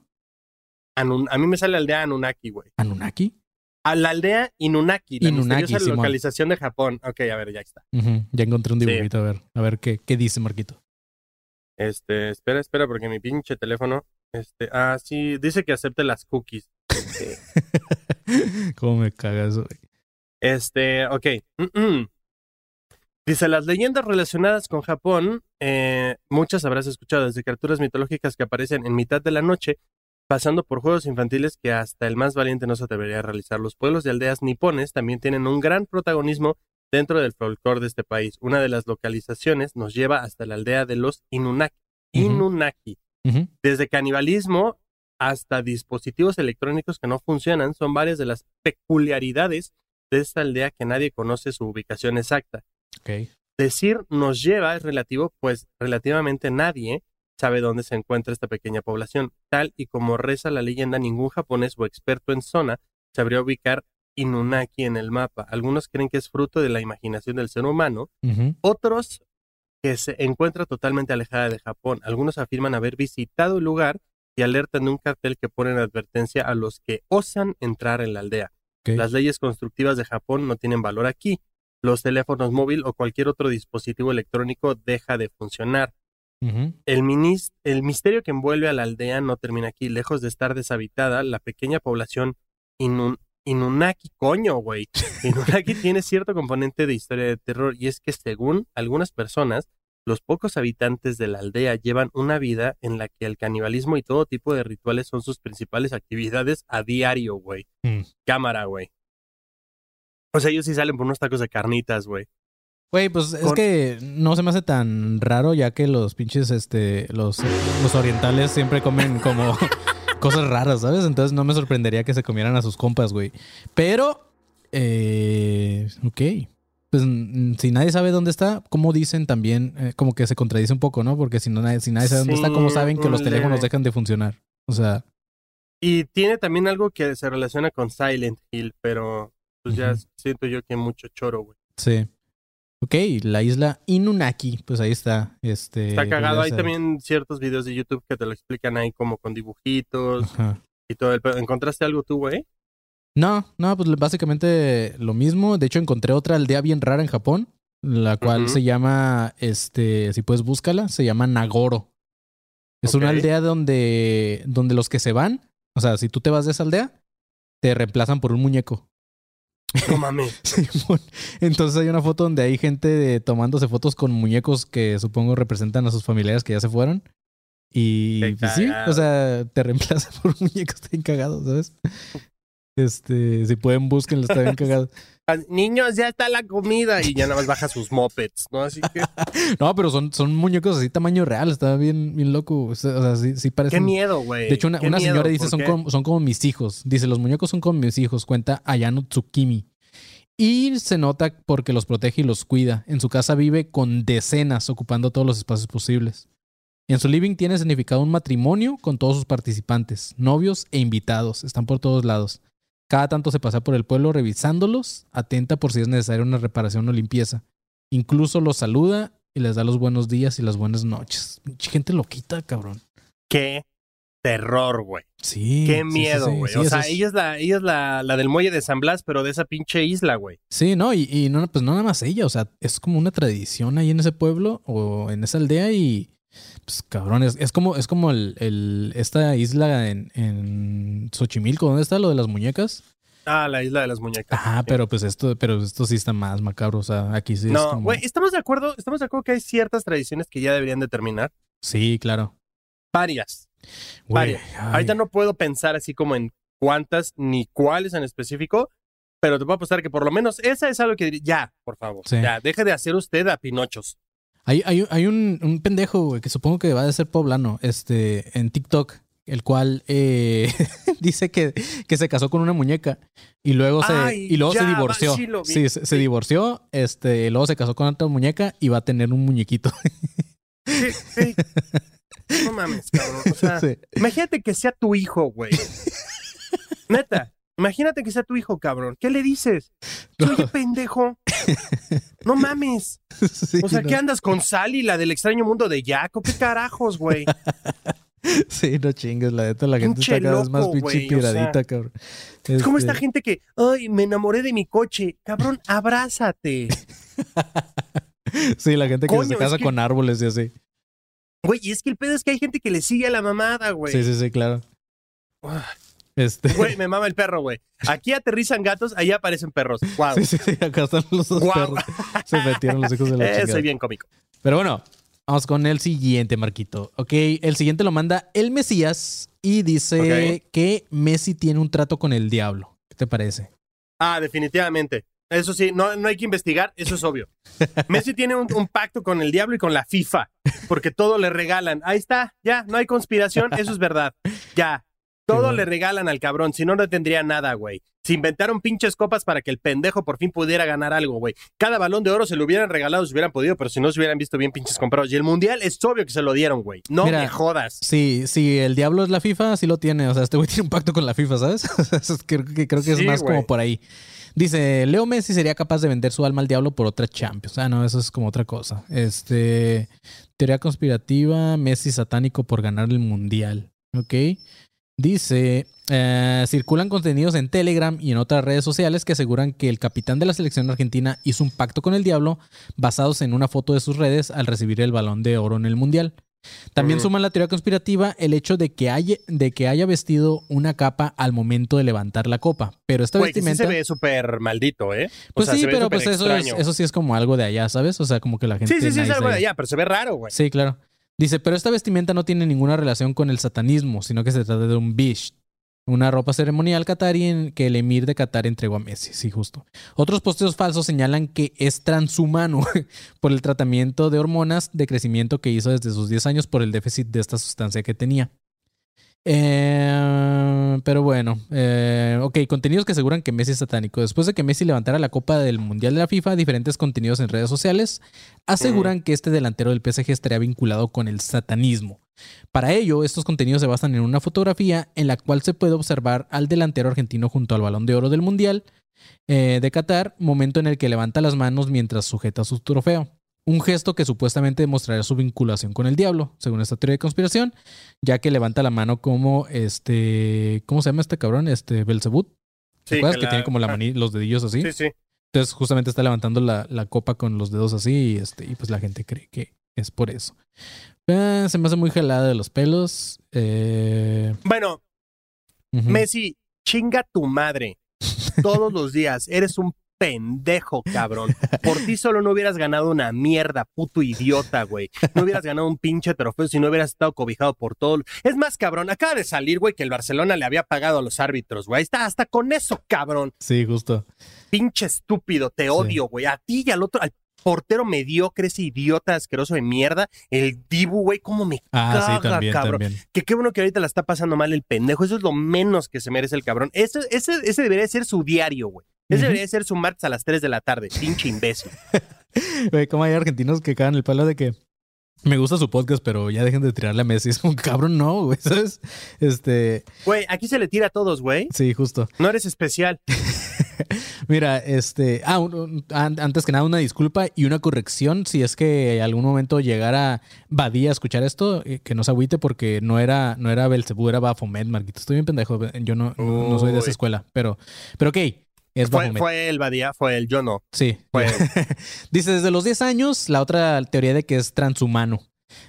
Anun- A mí me sale Aldea Anunnaki, güey. ¿Anunnaki? A la aldea Inunaki, la Inunaki, misteriosa localización de Japón. Ok, a ver, ya está. Ya encontré un Sí. dibujito, a ver, a ver qué, qué dice Marquito. Este, espera, espera, porque mi pinche teléfono. Este, ah, sí, dice que acepte las cookies. Este, ¿Cómo me cagas? Este, ok. Dice, las leyendas relacionadas con Japón, eh, muchas habrás escuchado, desde criaturas mitológicas que aparecen en mitad de la noche, pasando por juegos infantiles que hasta el más valiente no se atrevería a realizar. Los pueblos de aldeas nipones también tienen un gran protagonismo dentro del folclore de este país. Una de las localizaciones nos lleva hasta la aldea de los Inunaki. Inunaki. Desde canibalismo hasta dispositivos electrónicos que no funcionan son varias de las peculiaridades de esta aldea que nadie conoce su ubicación exacta. Decir nos lleva es relativo, pues relativamente nadie sabe dónde se encuentra esta pequeña población. Tal y como reza la leyenda, ningún japonés o experto en zona sabría ubicar Inunaki en el mapa. Algunos creen que es fruto de la imaginación del ser humano, otros que se encuentra totalmente alejada de Japón. Algunos afirman haber visitado el lugar y alertan de un cartel que pone en advertencia a los que osan entrar en la aldea. Las leyes constructivas de Japón no tienen valor aquí. Los teléfonos móvil o cualquier otro dispositivo electrónico deja de funcionar. El, el misterio que envuelve a la aldea no termina aquí. Lejos de estar deshabitada, la pequeña población Inun- Inunaki, coño, güey. Inunaki tiene cierto componente de historia de terror y es que según algunas personas, los pocos habitantes de la aldea llevan una vida en la que el canibalismo y todo tipo de rituales son sus principales actividades a diario, güey. Mm. Cámara, güey. O sea, ellos sí salen por unos tacos de carnitas, güey. Güey, pues es que no se me hace tan raro ya que los pinches, este, los, los orientales siempre comen como cosas raras, ¿sabes? Entonces no me sorprendería que se comieran a sus compas, güey. Pero, eh, ok. Pues mm, si nadie sabe dónde está, ¿cómo dicen también? eh, como que se contradice un poco, ¿no? Porque si, no, nadie, si nadie sabe dónde está, ¿cómo saben que los teléfonos leve. dejan de funcionar? O sea, Y tiene también algo que se relaciona con Silent Hill, pero pues ya siento yo que mucho choro, güey. sí. Ok, la isla Inunaki, pues ahí está. Este, Está cagado. ya Hay también ciertos videos de YouTube que te lo explican ahí como con dibujitos Ajá. y todo el... ¿Encontraste algo tú, güey? No, no, pues básicamente lo mismo. De hecho, encontré otra aldea bien rara en Japón, la cual se llama, este, si puedes búscala, se llama Nagoro. Es una aldea donde, donde los que se van, o sea, si tú te vas de esa aldea, te reemplazan por un muñeco. No mames. Entonces hay una foto donde hay gente de- tomándose fotos con muñecos que supongo representan a sus familiares que ya se fueron. Y pues, sí, o sea, te reemplaza por muñecos bien cagados, ¿sabes? Este, si pueden, búsquenlo, está bien cagado. Niños, ya está la comida. Y ya nada más baja sus mopeds, ¿no? Así que. No, pero son, son muñecos así tamaño real, está bien, bien loco. O sea, sí, sí parecen. Qué miedo, güey. De hecho, una, Qué una miedo, señora dice, ¿por son como, son como mis hijos. Dice, los muñecos son como mis hijos, cuenta Ayano Tsukimi. Y se nota porque los protege y los cuida. En su casa vive con decenas, ocupando todos los espacios posibles. En su living tiene significado un matrimonio con todos sus participantes, novios e invitados. Están por todos lados. Cada tanto se pasa por el pueblo revisándolos, atenta por si es necesaria una reparación o limpieza. Incluso los saluda y les da los buenos días y las buenas noches. Gente loquita, cabrón. Qué terror, güey. Sí. Qué sí, miedo, sí. güey. Sí, o sea, es- ella es la, ella es la, la del muelle de San Blas, pero de esa pinche isla, güey. Sí, no, y, y no, pues no nada más ella, o sea, es como una tradición ahí en ese pueblo o en esa aldea y pues cabrón, es, es como, es como el, el- esta isla en, en Xochimilco, ¿dónde está lo de las muñecas? Ah, la isla de las muñecas. Sí. pero pues esto, pero esto sí está más macabro, o sea, aquí sí No, como... güey, estamos de acuerdo, estamos de acuerdo que hay ciertas tradiciones que ya deberían de terminar. Sí, claro. Varias. Güey, Varias. ay. Ahorita no puedo pensar así como en cuántas ni cuáles en específico, pero te puedo apostar que por lo menos esa es algo que diría, ya, por favor, Sí. ya, deje de hacer usted a pinochos. Hay, hay, hay un, un pendejo, güey, que supongo que va a ser poblano, este, en TikTok, el cual eh, dice que, que se casó con una muñeca y luego se, Ay, y luego ya, se divorció. sí se, divorció, este, luego se casó con otra muñeca y va a tener un muñequito. Sí, sí. No mames, cabrón. O sea, Sí. imagínate que sea tu hijo, güey. Neta, imagínate que sea tu hijo, cabrón. ¿Qué le dices? Oye, pendejo. No mames. Sí, O sea, no, ¿qué andas con Sally, la del extraño mundo de Jaco? ¿Qué carajos, güey? sí, no chingues, la neta, la gente está cada vez más pinche güey, o sea, piradita, cabrón. Es como Este, esta gente que, ay, me enamoré de mi coche. Cabrón, abrázate. Sí, la gente que Coño, se casa que- con árboles y así. Güey, y es que el pedo es que hay gente que le sigue a la mamada, güey. Sí, sí, sí, claro. Ah, Este. Güey, me mama el perro, güey. Aquí aterrizan gatos, allá aparecen perros. Wow. Sí, sí, sí, acá están los dos perros. Se metieron los hijos de la Eh, chingada. soy bien cómico. Pero bueno, vamos con el siguiente, Marquito. Ok, el siguiente lo manda el Mesías y dice que Messi tiene un trato con el diablo. ¿Qué te parece? Ah, definitivamente. Eso sí, no, no hay que investigar, eso es obvio. Messi tiene un, un pacto con el diablo y con la FIFA, porque todo le regalan. Ahí está, ya, no hay conspiración, eso es verdad. Ya, todo le regalan al cabrón, si no, no tendría nada, güey. Se inventaron pinches copas para que el pendejo por fin pudiera ganar algo, güey. Cada balón de oro se lo hubieran regalado si hubieran podido, pero si no se hubieran visto bien pinches comprados. Y el mundial es obvio que se lo dieron, güey. No Mira, me jodas. Sí, sí, el diablo es la FIFA, sí lo tiene. O sea, este güey tiene un pacto con la FIFA, ¿sabes? Creo, que, creo que es Sí, más güey. como por ahí. Dice, Leo Messi sería capaz de vender su alma al diablo por otra Champions. Ah, no, eso es como otra cosa. Este, teoría conspirativa, Messi satánico por ganar el mundial. Ok. Dice, eh, circulan contenidos en Telegram y en otras redes sociales que aseguran que el capitán de la selección argentina hizo un pacto con el diablo basados en una foto de sus redes al recibir el balón de oro en el mundial. También Ujú. suma la teoría conspirativa el hecho de que, haya, de que haya vestido una capa al momento de levantar la copa. Pero esta que sí vestimenta... se ve súper maldito, ¿eh? O pues sea, sí, pero pues eso, es, eso sí es como algo de allá, ¿sabes? O sea, como que la gente... Sí, sí, sí, es algo de allá, pero se ve raro, güey. Sí, claro. Dice, pero esta vestimenta no tiene ninguna relación con el satanismo, sino que se trata de un bish, una ropa ceremonial catarí en que el emir de Qatar entregó a Messi, sí, justo. Otros posteos falsos señalan que es transhumano por el tratamiento de hormonas de crecimiento que hizo desde sus 10 años por el déficit de esta sustancia que tenía. Eh, pero bueno, eh, ok, contenidos que aseguran que Messi es satánico. Después de que Messi levantara la copa del Mundial de la FIFA, diferentes contenidos en redes sociales aseguran que este delantero del PSG estaría vinculado con el satanismo. Para ello, estos contenidos se basan en una fotografía en la cual se puede observar al delantero argentino junto al balón de oro del Mundial eh, de Qatar, momento en el que levanta las manos mientras sujeta su trofeo. Un gesto que supuestamente demostraría su vinculación con el diablo, según esta teoría de conspiración, ya que levanta la mano como este. ¿Cómo se llama este cabrón? Este Belzebut. ¿Te Sí, acuerdas que, la- tiene como la ah, mani- los dedillos así? Sí, sí. Entonces, justamente está levantando la, la copa con los dedos así y, este, y pues la gente cree que es por eso. Eh, se me hace muy jalada de los pelos. Eh, Bueno. Messi, chinga tu madre. todos los días. Eres un pendejo, cabrón. Por ti solo no hubieras ganado una mierda, puto idiota, güey. No hubieras ganado un pinche trofeo si no hubieras estado cobijado por todo. Es más, cabrón, acaba de salir, güey, que el Barcelona le había pagado a los árbitros, güey. Está hasta con eso, cabrón. Sí, justo. Pinche estúpido, te odio, güey. A ti y al otro, al portero mediocre, ese idiota asqueroso de mierda. El Dibu, güey, cómo me Ah, caga, sí, también, cabrón. también. Que qué bueno que ahorita la está pasando mal el pendejo. Eso es lo menos que se merece el cabrón. Ese, ese, ese debería ser su diario, güey. Ese debería ser su martes a las 3 de la tarde. Pinche imbécil. Güey, como hay argentinos que cagan el palo de que me gusta su podcast, pero ya dejen de tirarle a Messi. Es como, cabrón, no, güey, ¿sabes? Este, Güey, aquí se le tira a todos, güey. sí, justo. No eres especial. Mira, este, ah, un- un- an- antes que nada una disculpa y una corrección si es que algún momento llegara Badía a escuchar esto, eh, que no se agüite porque no era no era Belcebú, era Bafomet, Marquito. Estoy bien pendejo, yo no, no no soy de esa escuela, pero pero ok, es Fue, fue el Badía, fue el yo no. Sí. Fue Dice, desde los 10 años, la otra teoría de que es transhumano.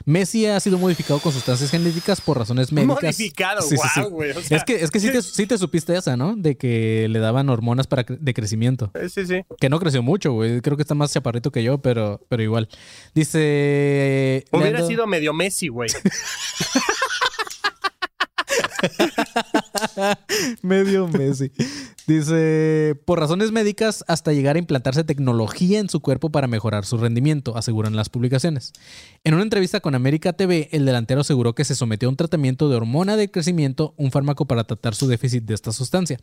Messi ha sido modificado con sustancias genéticas por razones médicas. modificado, Sí, sí, sí. wow, o sea, Es que, es que sí, te, sí te supiste esa, ¿no? De que le daban hormonas para de crecimiento. eh, Sí, sí. Que no creció mucho, güey. Creo que está más chaparrito que yo, pero, pero igual. Dice. Hubiera Leandro- sido medio Messi, güey. Medio Messi. Dice, por razones médicas, hasta llegar a implantarse tecnología en su cuerpo para mejorar su rendimiento, aseguran las publicaciones. En una entrevista con América TV, el delantero aseguró que se sometió a un tratamiento de hormona de crecimiento, un fármaco para tratar su déficit de esta sustancia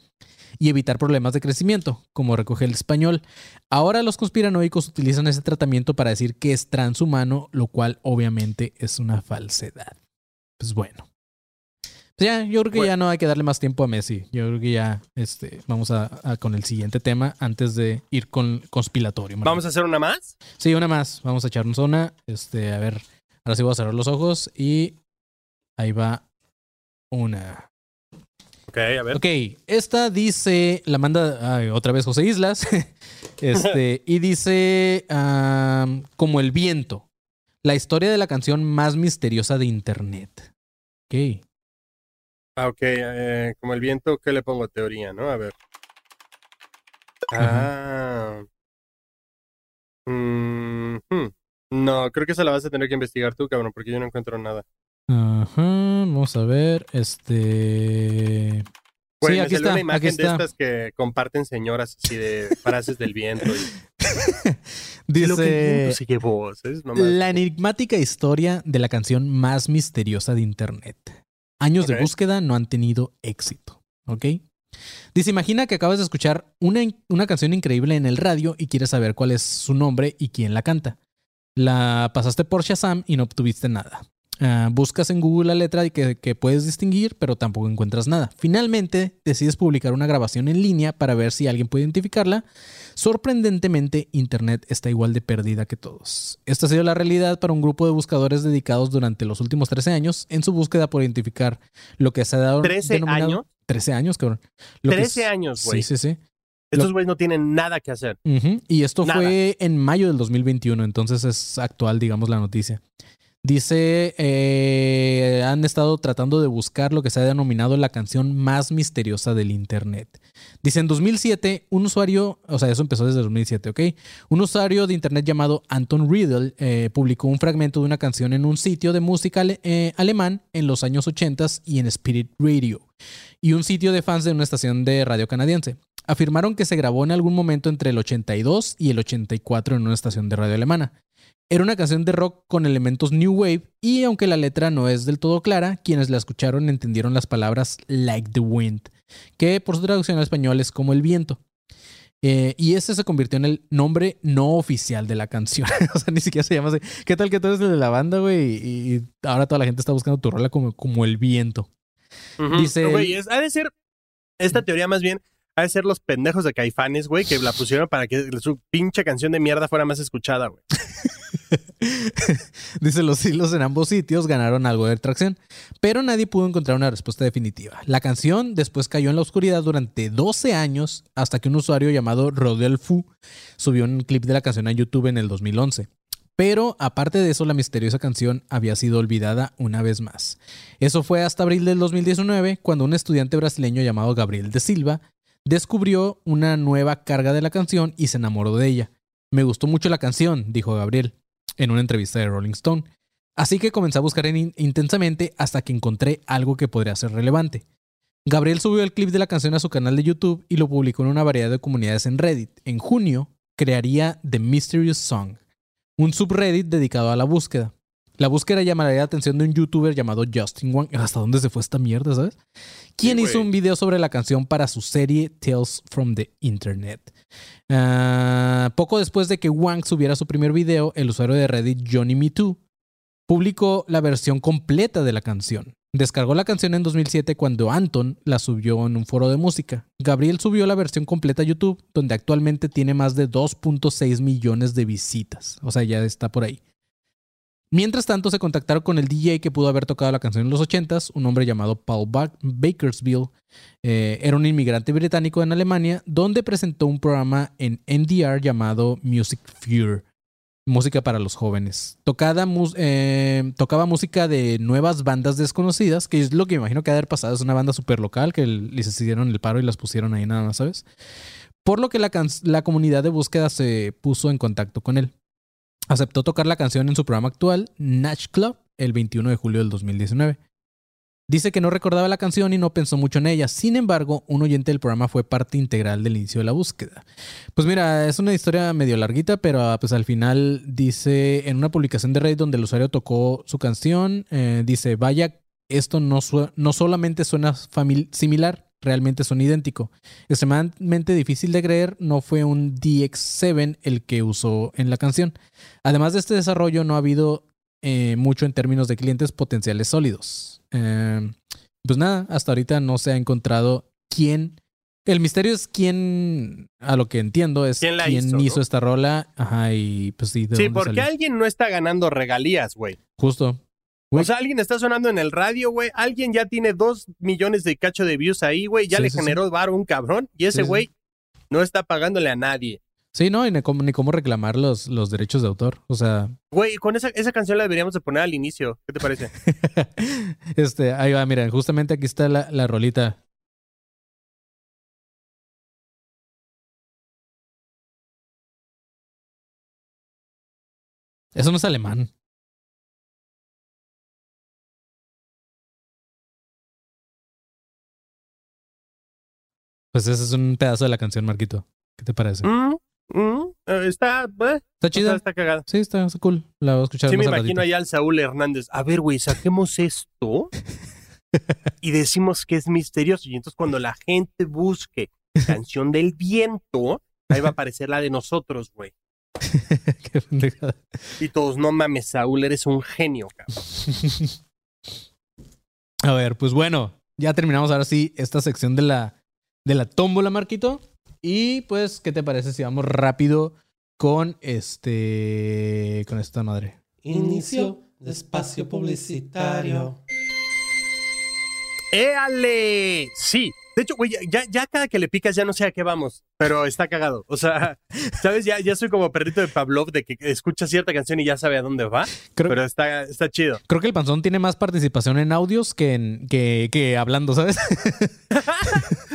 y evitar problemas de crecimiento, como recoge el español. Ahora los conspiranoicos utilizan ese tratamiento para decir que es transhumano, lo cual obviamente es una falsedad. Pues bueno. Pues ya, yo creo que Bueno. ya no hay que darle más tiempo a Messi. Yo creo que ya este, vamos a, a con el siguiente tema antes de ir con conspiratorio. Vamos a hacer una más. Sí, una más. Vamos a echarnos una. Este, a ver. Ahora sí voy a cerrar los ojos y ahí va una. Ok, a ver. Ok, esta dice, la manda ay, otra vez José Islas. este, y dice como el viento. La historia de la canción más misteriosa de internet. Ok. Ah, ok. eh, como el viento, ¿qué le pongo? Teoría, ¿no? A ver. Ah. Mm, hmm. No, creo que esa la vas a tener que investigar tú, cabrón, porque yo no encuentro nada. Ajá, vamos a ver. Este. Güey, sí, me aquí salió está. una Aquí imagen de está. estas que comparten señoras así de frases del viento. Y, lo que Dice. se llevó, ¿sabes? Mamá. La enigmática historia de la canción más misteriosa de Internet. Años de búsqueda no han tenido éxito. ¿Ok? Dice, imagina que acabas de escuchar una, una canción increíble en el radio y quieres saber cuál es su nombre y quién la canta. La pasaste por Shazam y no obtuviste nada. Ah, buscas en Google la letra y que, que puedes distinguir, pero tampoco encuentras nada. Finalmente, decides publicar una grabación en línea para ver si alguien puede identificarla. Sorprendentemente, Internet está igual de perdida que todos. Esta ha sido la realidad para un grupo de buscadores dedicados durante los últimos 13 años en su búsqueda por identificar lo que se ha dado 13 denominado- años. 13 años, cabrón. Lo que 13 es- años, güey. Sí, sí, sí. Estos güeyes no tienen nada que hacer. Y esto Nada. fue en mayo del 2021, entonces es actual, digamos, la noticia. Dice, eh, han estado tratando de buscar lo que se ha denominado la canción más misteriosa del Internet. Dice, en 2007, un usuario, o sea, eso empezó desde 2007, ¿ok? Un usuario de Internet llamado Anton Riedel eh, publicó un fragmento de una canción en un sitio de música eh, alemán en los años 80 y en Spirit Radio, y un sitio de fans de una estación de radio canadiense afirmaron que se grabó en algún momento entre el 82 y el 84 en una estación de radio alemana. Era una canción de rock con elementos new wave y aunque la letra no es del todo clara, quienes la escucharon entendieron las palabras like the wind, que por su traducción al español es como el viento. Eh, y ese se convirtió en el nombre no oficial de la canción. o sea, ni siquiera se llama así. ¿Qué tal que tú eres el de la banda, güey? Y, y ahora toda la gente está buscando tu rola como, como el viento. Ujú. Dice- Güey, es- ha de ser. Esta teoría más bien. Ha de ser los pendejos de Caifanes, güey, que la pusieron para que su pinche canción de mierda fuera más escuchada, güey. Dice, los hilos en ambos sitios ganaron algo de tracción, pero nadie pudo encontrar una respuesta definitiva. La canción después cayó en la oscuridad durante 12 años hasta que un usuario llamado Rodelfu subió un clip de la canción a YouTube en el 2011. Pero aparte de eso, la misteriosa canción había sido olvidada una vez más. Eso fue hasta abril del 2019, cuando un estudiante brasileño llamado Gabriel de Silva descubrió una nueva carga de la canción y se enamoró de ella. Me gustó mucho la canción, dijo Gabriel en una entrevista de Rolling Stone. Así que comencé a buscar in- intensamente hasta que encontré algo que podría ser relevante. Gabriel subió el clip de la canción a su canal de YouTube y lo publicó en una variedad de comunidades en Reddit. En junio, crearía The Mysterious Song, un subreddit dedicado a la búsqueda. La búsqueda llamaría la atención de un youtuber llamado Justin Wang. ¿Hasta dónde se fue esta mierda, sabes? Quien Sí, hizo un video sobre la canción para su serie Tales from the Internet. Ah, poco después de que Wang subiera su primer video, el usuario de Reddit Johnny Me Too publicó la versión completa de la canción. Descargó la canción en 2007 cuando Anton la subió en un foro de música. Gabriel subió la versión completa a YouTube, donde actualmente tiene más de 2.6 millones de visitas. O sea, ya está por ahí. Mientras tanto, se contactaron con el DJ que pudo haber tocado la canción en los 80s, un hombre llamado Paul Ba- Bakersville. Eh, era un inmigrante británico en Alemania, donde presentó un programa en NDR llamado Music Fear, música para los jóvenes. Eh, tocaba música de nuevas bandas desconocidas, que es lo que me imagino que ha de haber pasado. Es una banda súper local que les hicieron el paro y las pusieron ahí nada más, ¿sabes? Por lo que la comunidad de búsqueda se puso en contacto con él. Aceptó tocar la canción en su programa actual, Natch Club, el 21 de julio del 2019. Dice que no recordaba la canción y no pensó mucho en ella. Sin embargo, un oyente del programa fue parte integral del inicio de la búsqueda. Pues mira, es una historia medio larguita, pero ah, pues al final dice en una publicación de Reddit donde el usuario tocó su canción, eh, dice, vaya, esto no, no solamente suena similar, realmente son idéntico. Extremadamente difícil de creer, no fue un DX7 el que usó en la canción. Además de este desarrollo, no ha habido eh, mucho en términos de clientes potenciales sólidos. Eh, pues nada, hasta ahorita no se ha encontrado quién. El misterio es quién, a lo que entiendo, es ¿Quién hizo, hizo, no? esta rola. Ajá, y pues sí, de Sí, dónde porque salió. alguien no está ganando regalías, güey. Justo. Güey. O sea, alguien está sonando en el radio, güey. Alguien ya tiene dos millones de cacho de views ahí, güey. Ya Sí, le sí, sí. generó varo un cabrón. Y ese Sí, sí. güey no está pagándole a nadie. Sí, no, y ni cómo, ni cómo reclamar los, los derechos de autor. O sea, Güey, con esa, esa canción la deberíamos de poner al inicio. ¿Qué te parece? este, ahí va, miren, justamente aquí está la, la rolita. Eso no es alemán. Pues ese es un pedazo de la canción, Marquito. ¿Qué te parece? Mm, mm, eh, está, eh, Está está, chida. está cagada. Sí, está, está cool. La voy a escuchar Sí, me más imagino allá al Saúl Hernández. A ver, güey, saquemos esto y decimos que es misterioso. Y entonces cuando la gente busque canción del viento, ahí va a aparecer la de nosotros, güey. Qué pendejada. Y todos, no mames, Saúl, eres un genio, cabrón. A ver, pues bueno, ya terminamos ahora sí esta sección de la, de la tómbola, Marquito. Y pues, ¿qué te parece si vamos rápido con este. con esta madre? Inicio de espacio publicitario. ¡Éale! Sí. De hecho, güey, ya, ya cada que le picas ya no sé a qué vamos, pero está cagado. O sea, ¿sabes? Ya, ya soy como perrito de Pavlov de que escucha cierta canción y ya sabe a dónde va, Creo, pero está, está chido. creo que el panzón tiene más participación en audios que, en, que, que hablando, ¿sabes?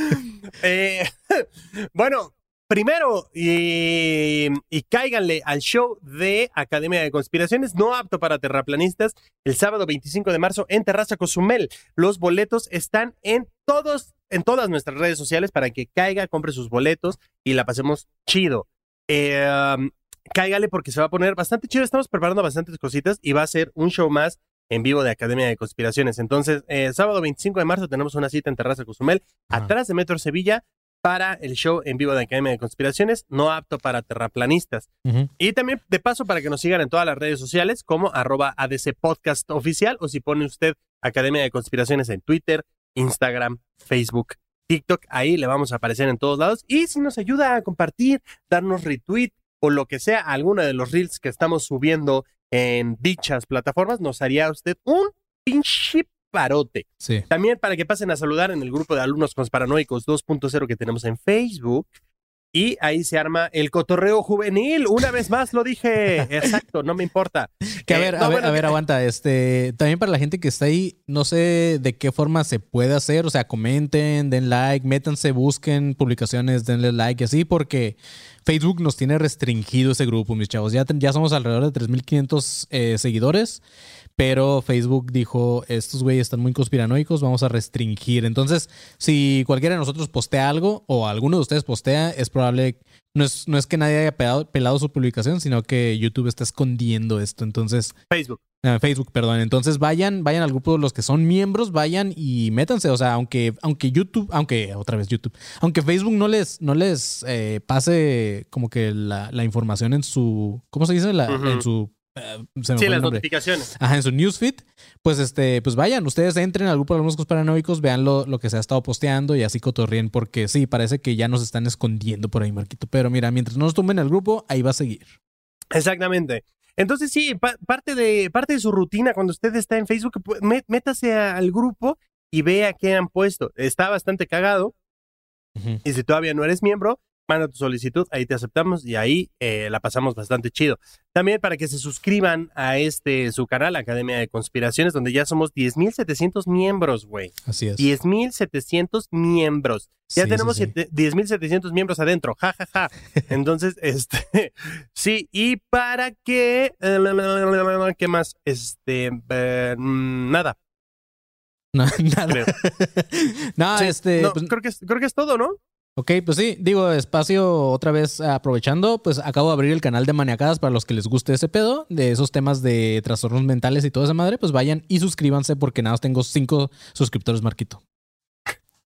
Eh, bueno, primero, y, y cáiganle al show de Academia de Conspiraciones, no apto para terraplanistas, el sábado 25 de marzo en Terraza Cozumel. Los boletos están en todos, en todas nuestras redes sociales para que caiga, compre sus boletos y la pasemos chido. Eh, um, cáigale porque se va a poner bastante chido. Estamos preparando bastantes cositas y va a ser un show más en vivo de Academia de Conspiraciones. Entonces, eh, sábado 25 de marzo tenemos una cita en Terraza Cozumel, Ajá. atrás de Metro Sevilla, para el show en vivo de Academia de Conspiraciones, no apto para terraplanistas. Y también, de paso, para que nos sigan en todas las redes sociales, como arroba ADC Podcast Oficial, o si pone usted Academia de Conspiraciones en Twitter, Instagram, Facebook, TikTok, ahí le vamos a aparecer en todos lados. Y si nos ayuda a compartir, darnos retweet o lo que sea, alguna de los reels que estamos subiendo en dichas plataformas, nos haría usted un pinche parote. Sí. También para que pasen a saludar en el grupo de alumnos consparanoicos 2.0 que tenemos en Facebook. Y ahí se arma el cotorreo juvenil. Una vez más lo dije. Exacto, no me importa. Que a Eh, ver, no, a ver, bueno, a ver, aguanta. Este, también para la gente que está ahí, no sé de qué forma se puede hacer. O sea, comenten, den like, métanse, busquen publicaciones, denle like y así, porque Facebook nos tiene restringido ese grupo, mis chavos. Ya, ya somos alrededor de 3.500 eh, seguidores, pero Facebook dijo, estos güeyes están muy conspiranoicos, vamos a restringir. Entonces, si cualquiera de nosotros postea algo o alguno de ustedes postea, es probable, no es, no es que nadie haya pelado, pelado su publicación, sino que YouTube está escondiendo esto. Entonces, Facebook. Ah, Facebook, perdón. Entonces vayan, vayan al grupo los que son miembros, vayan y métanse. O sea, aunque, aunque YouTube, aunque otra vez YouTube, aunque Facebook no les, no les eh, pase como que la, la información en su, ¿cómo se dice? La-. En su, se me Sí, las notificaciones. Ajá, en su newsfeed, pues este, pues vayan, ustedes entren al grupo de los paranoicos, vean lo, lo que se ha estado posteando y así cotorrien, porque sí, parece que ya nos están escondiendo por ahí, Marquito. Pero mira, mientras no nos tumben el grupo, ahí va a seguir. Exactamente. Entonces, sí, pa- parte, de, parte de su rutina cuando usted está en Facebook, pu- mé- métase al grupo y vea qué han puesto. Está bastante cagado. Ujú. Y si todavía no eres miembro, manda tu solicitud, ahí te aceptamos y ahí eh, la pasamos bastante chido. También para que se suscriban a este su canal, Academia de Conspiraciones, donde ya somos 10.700 miembros, güey. Así es. 10.700 miembros. Ya Sí, tenemos sí, sí. siete- 10.700 miembros adentro, ja, ja, ja. Entonces, este, sí, y para que, ¿qué más? Este, eh, mm, nada. No, nada. Creo. no, Sí, este. no, pues, creo, que es, creo que es todo, ¿no? Ok, pues sí, digo, espacio otra vez aprovechando, pues acabo de abrir el canal de Maniacadas para los que les guste ese pedo, de esos temas de trastornos mentales y toda esa madre, pues vayan y suscríbanse porque nada, más tengo cinco suscriptores, Marquito.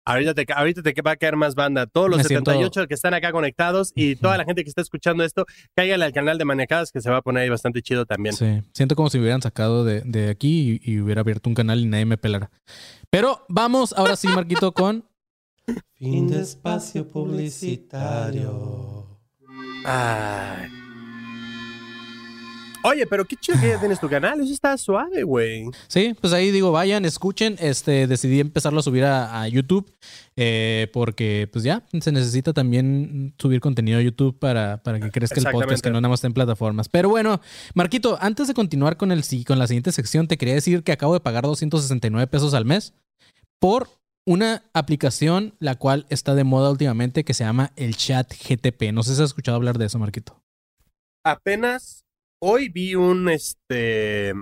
Ahorita te, ahorita te va a caer más banda. Todos los Me siento- 78 que están acá conectados y toda la gente que está escuchando esto, cáigale al canal de Maniacadas que se va a poner ahí bastante chido también. Sí, siento como si me hubieran sacado de, de aquí y, y hubiera abierto un canal y nadie me pelara. Pero vamos ahora sí, Marquito, con Fin de espacio publicitario. Ay. Oye, pero qué chido que ya tienes tu canal. Eso está suave, güey. Sí, pues ahí digo, vayan, escuchen. Este, decidí empezarlo a subir a, a YouTube eh, porque, pues ya, se necesita también subir contenido a YouTube para, para que crezca el podcast, que no nada más esté en plataformas. Pero bueno, Marquito, antes de continuar con, el, con la siguiente sección, te quería decir que acabo de pagar 269 pesos al mes por una aplicación la cual está de moda últimamente que se llama el Chat GTP. No sé si has escuchado hablar de eso, Marquito. Apenas hoy vi un este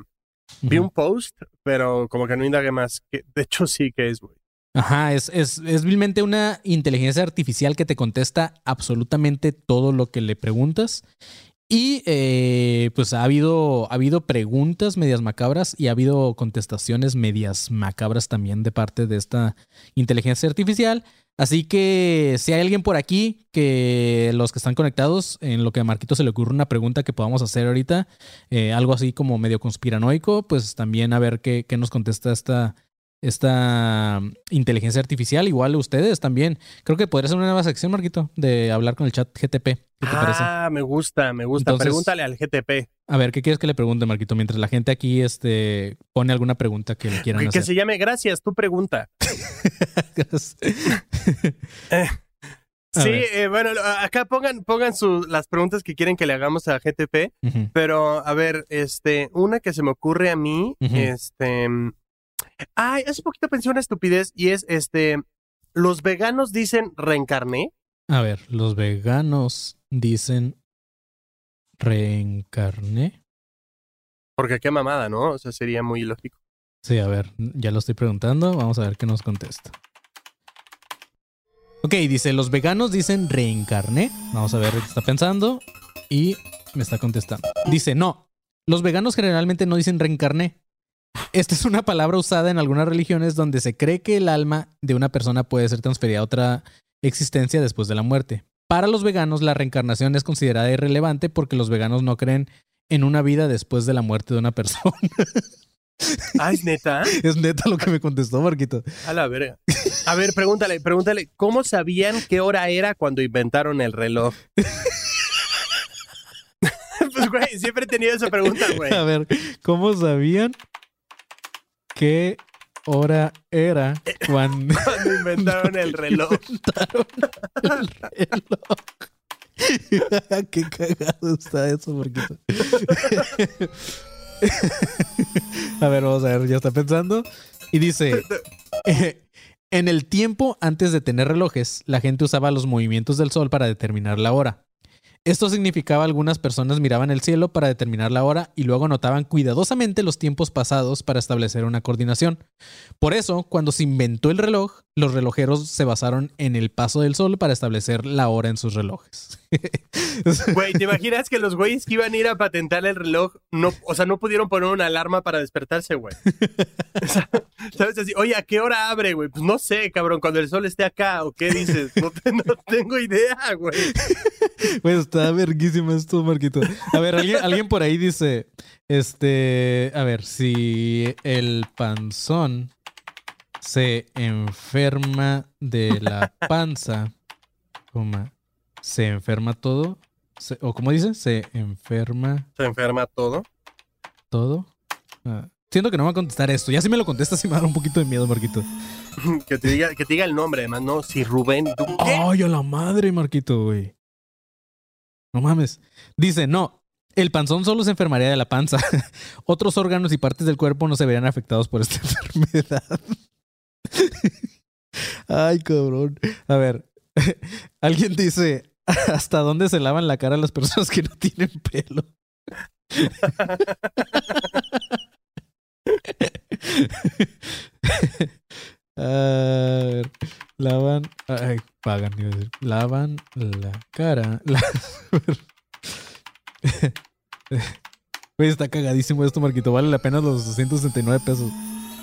vi un post, pero como que no indagué más. Que, de hecho, sí que es, güey. Ajá, es, es, es vilmente una inteligencia artificial que te contesta absolutamente todo lo que le preguntas. Y eh, pues ha habido, ha habido preguntas medias macabras y ha habido contestaciones medias macabras también de parte de esta inteligencia artificial. Así que si hay alguien por aquí que los que están conectados, en lo que a Marquito se le ocurre una pregunta que podamos hacer ahorita, eh, algo así como medio conspiranoico, pues también a ver qué, qué nos contesta esta, esta inteligencia artificial. Igual ustedes también. Creo que podría ser una nueva sección, Marquito, de hablar con el chat GTP. ¿Qué te parece? Ah, me gusta, me gusta. Entonces- Pregúntale al GTP. A ver, ¿qué quieres que le pregunte, Marquito? Mientras la gente aquí este, pone alguna pregunta que le quieran Que, que hacer. se llame Gracias, tu pregunta. A sí, eh, bueno, acá pongan, pongan su, las preguntas que quieren que le hagamos a GTP. Pero, a ver, este, una que se me ocurre a mí, este. Ay, hace poquito pensé una estupidez y es este. Los veganos dicen reencarné. A ver, los veganos dicen reencarné. Porque qué mamada, ¿no? O sea, sería muy ilógico. Sí, a ver, ya lo estoy preguntando. Vamos a ver qué nos contesta. Ok, dice, los veganos dicen reencarné. Vamos a ver qué está pensando. Y me está contestando. Dice, no, los veganos generalmente no dicen reencarné. Esta es una palabra usada en algunas religiones donde se cree que el alma de una persona puede ser transferida a otra existencia después de la muerte. Para los veganos, la reencarnación es considerada irrelevante porque los veganos no creen en una vida después de la muerte de una persona. Ay, ¿es neta. es neta lo que me contestó, Marquito. A la verga. A ver, pregúntale, pregúntale, ¿cómo sabían qué hora era cuando inventaron el reloj? pues, güey, siempre he tenido esa pregunta, güey. A ver, ¿cómo sabían qué hora era cuando Cuando inventaron el reloj. inventaron el reloj? Qué cagado está eso, Marquito. a ver, vamos a ver, ya está pensando. Y dice, eh, en el tiempo antes de tener relojes, la gente usaba los movimientos del sol para determinar la hora. Esto significaba algunas personas miraban el cielo para determinar la hora y luego anotaban cuidadosamente los tiempos pasados para establecer una coordinación. Por eso, cuando se inventó el reloj, los relojeros se basaron en el paso del sol para establecer la hora en sus relojes. Güey, ¿te imaginas que los güeyes que iban a ir a patentar el reloj, no, o sea, no pudieron poner una alarma para despertarse, güey? O sea, ¿Sabes? Así, oye, ¿a qué hora abre, güey? Pues no sé, cabrón, cuando el sol esté acá, ¿o qué dices? No, te- no tengo idea, güey. Pues está verguísimo esto, Marquito. A ver, alguien, alguien por ahí dice, este, a ver, si el panzón se enferma de la panza, coma, se enferma todo, Se- o como dice, se enferma Se enferma todo. todo. Ah, siento que no me va a contestar esto. Ya si me lo contestas, sí me va a dar un poquito de miedo, Marquito. Que te diga, que te diga el nombre, además, ¿no? Si Rubén. ¿tú qué? Ay, a la madre, Marquito, güey. No mames. Dice, no, el panzón solo se enfermaría de la panza. Otros órganos y partes del cuerpo no se verían afectados por esta enfermedad. Ay, cabrón. A ver, alguien dice, ¿hasta dónde se lavan la cara las personas que no tienen pelo? A ver, lavan, ay, pagan, lavan la cara. la- Güey, está cagadísimo esto, Marquito. Vale la pena los 269 pesos.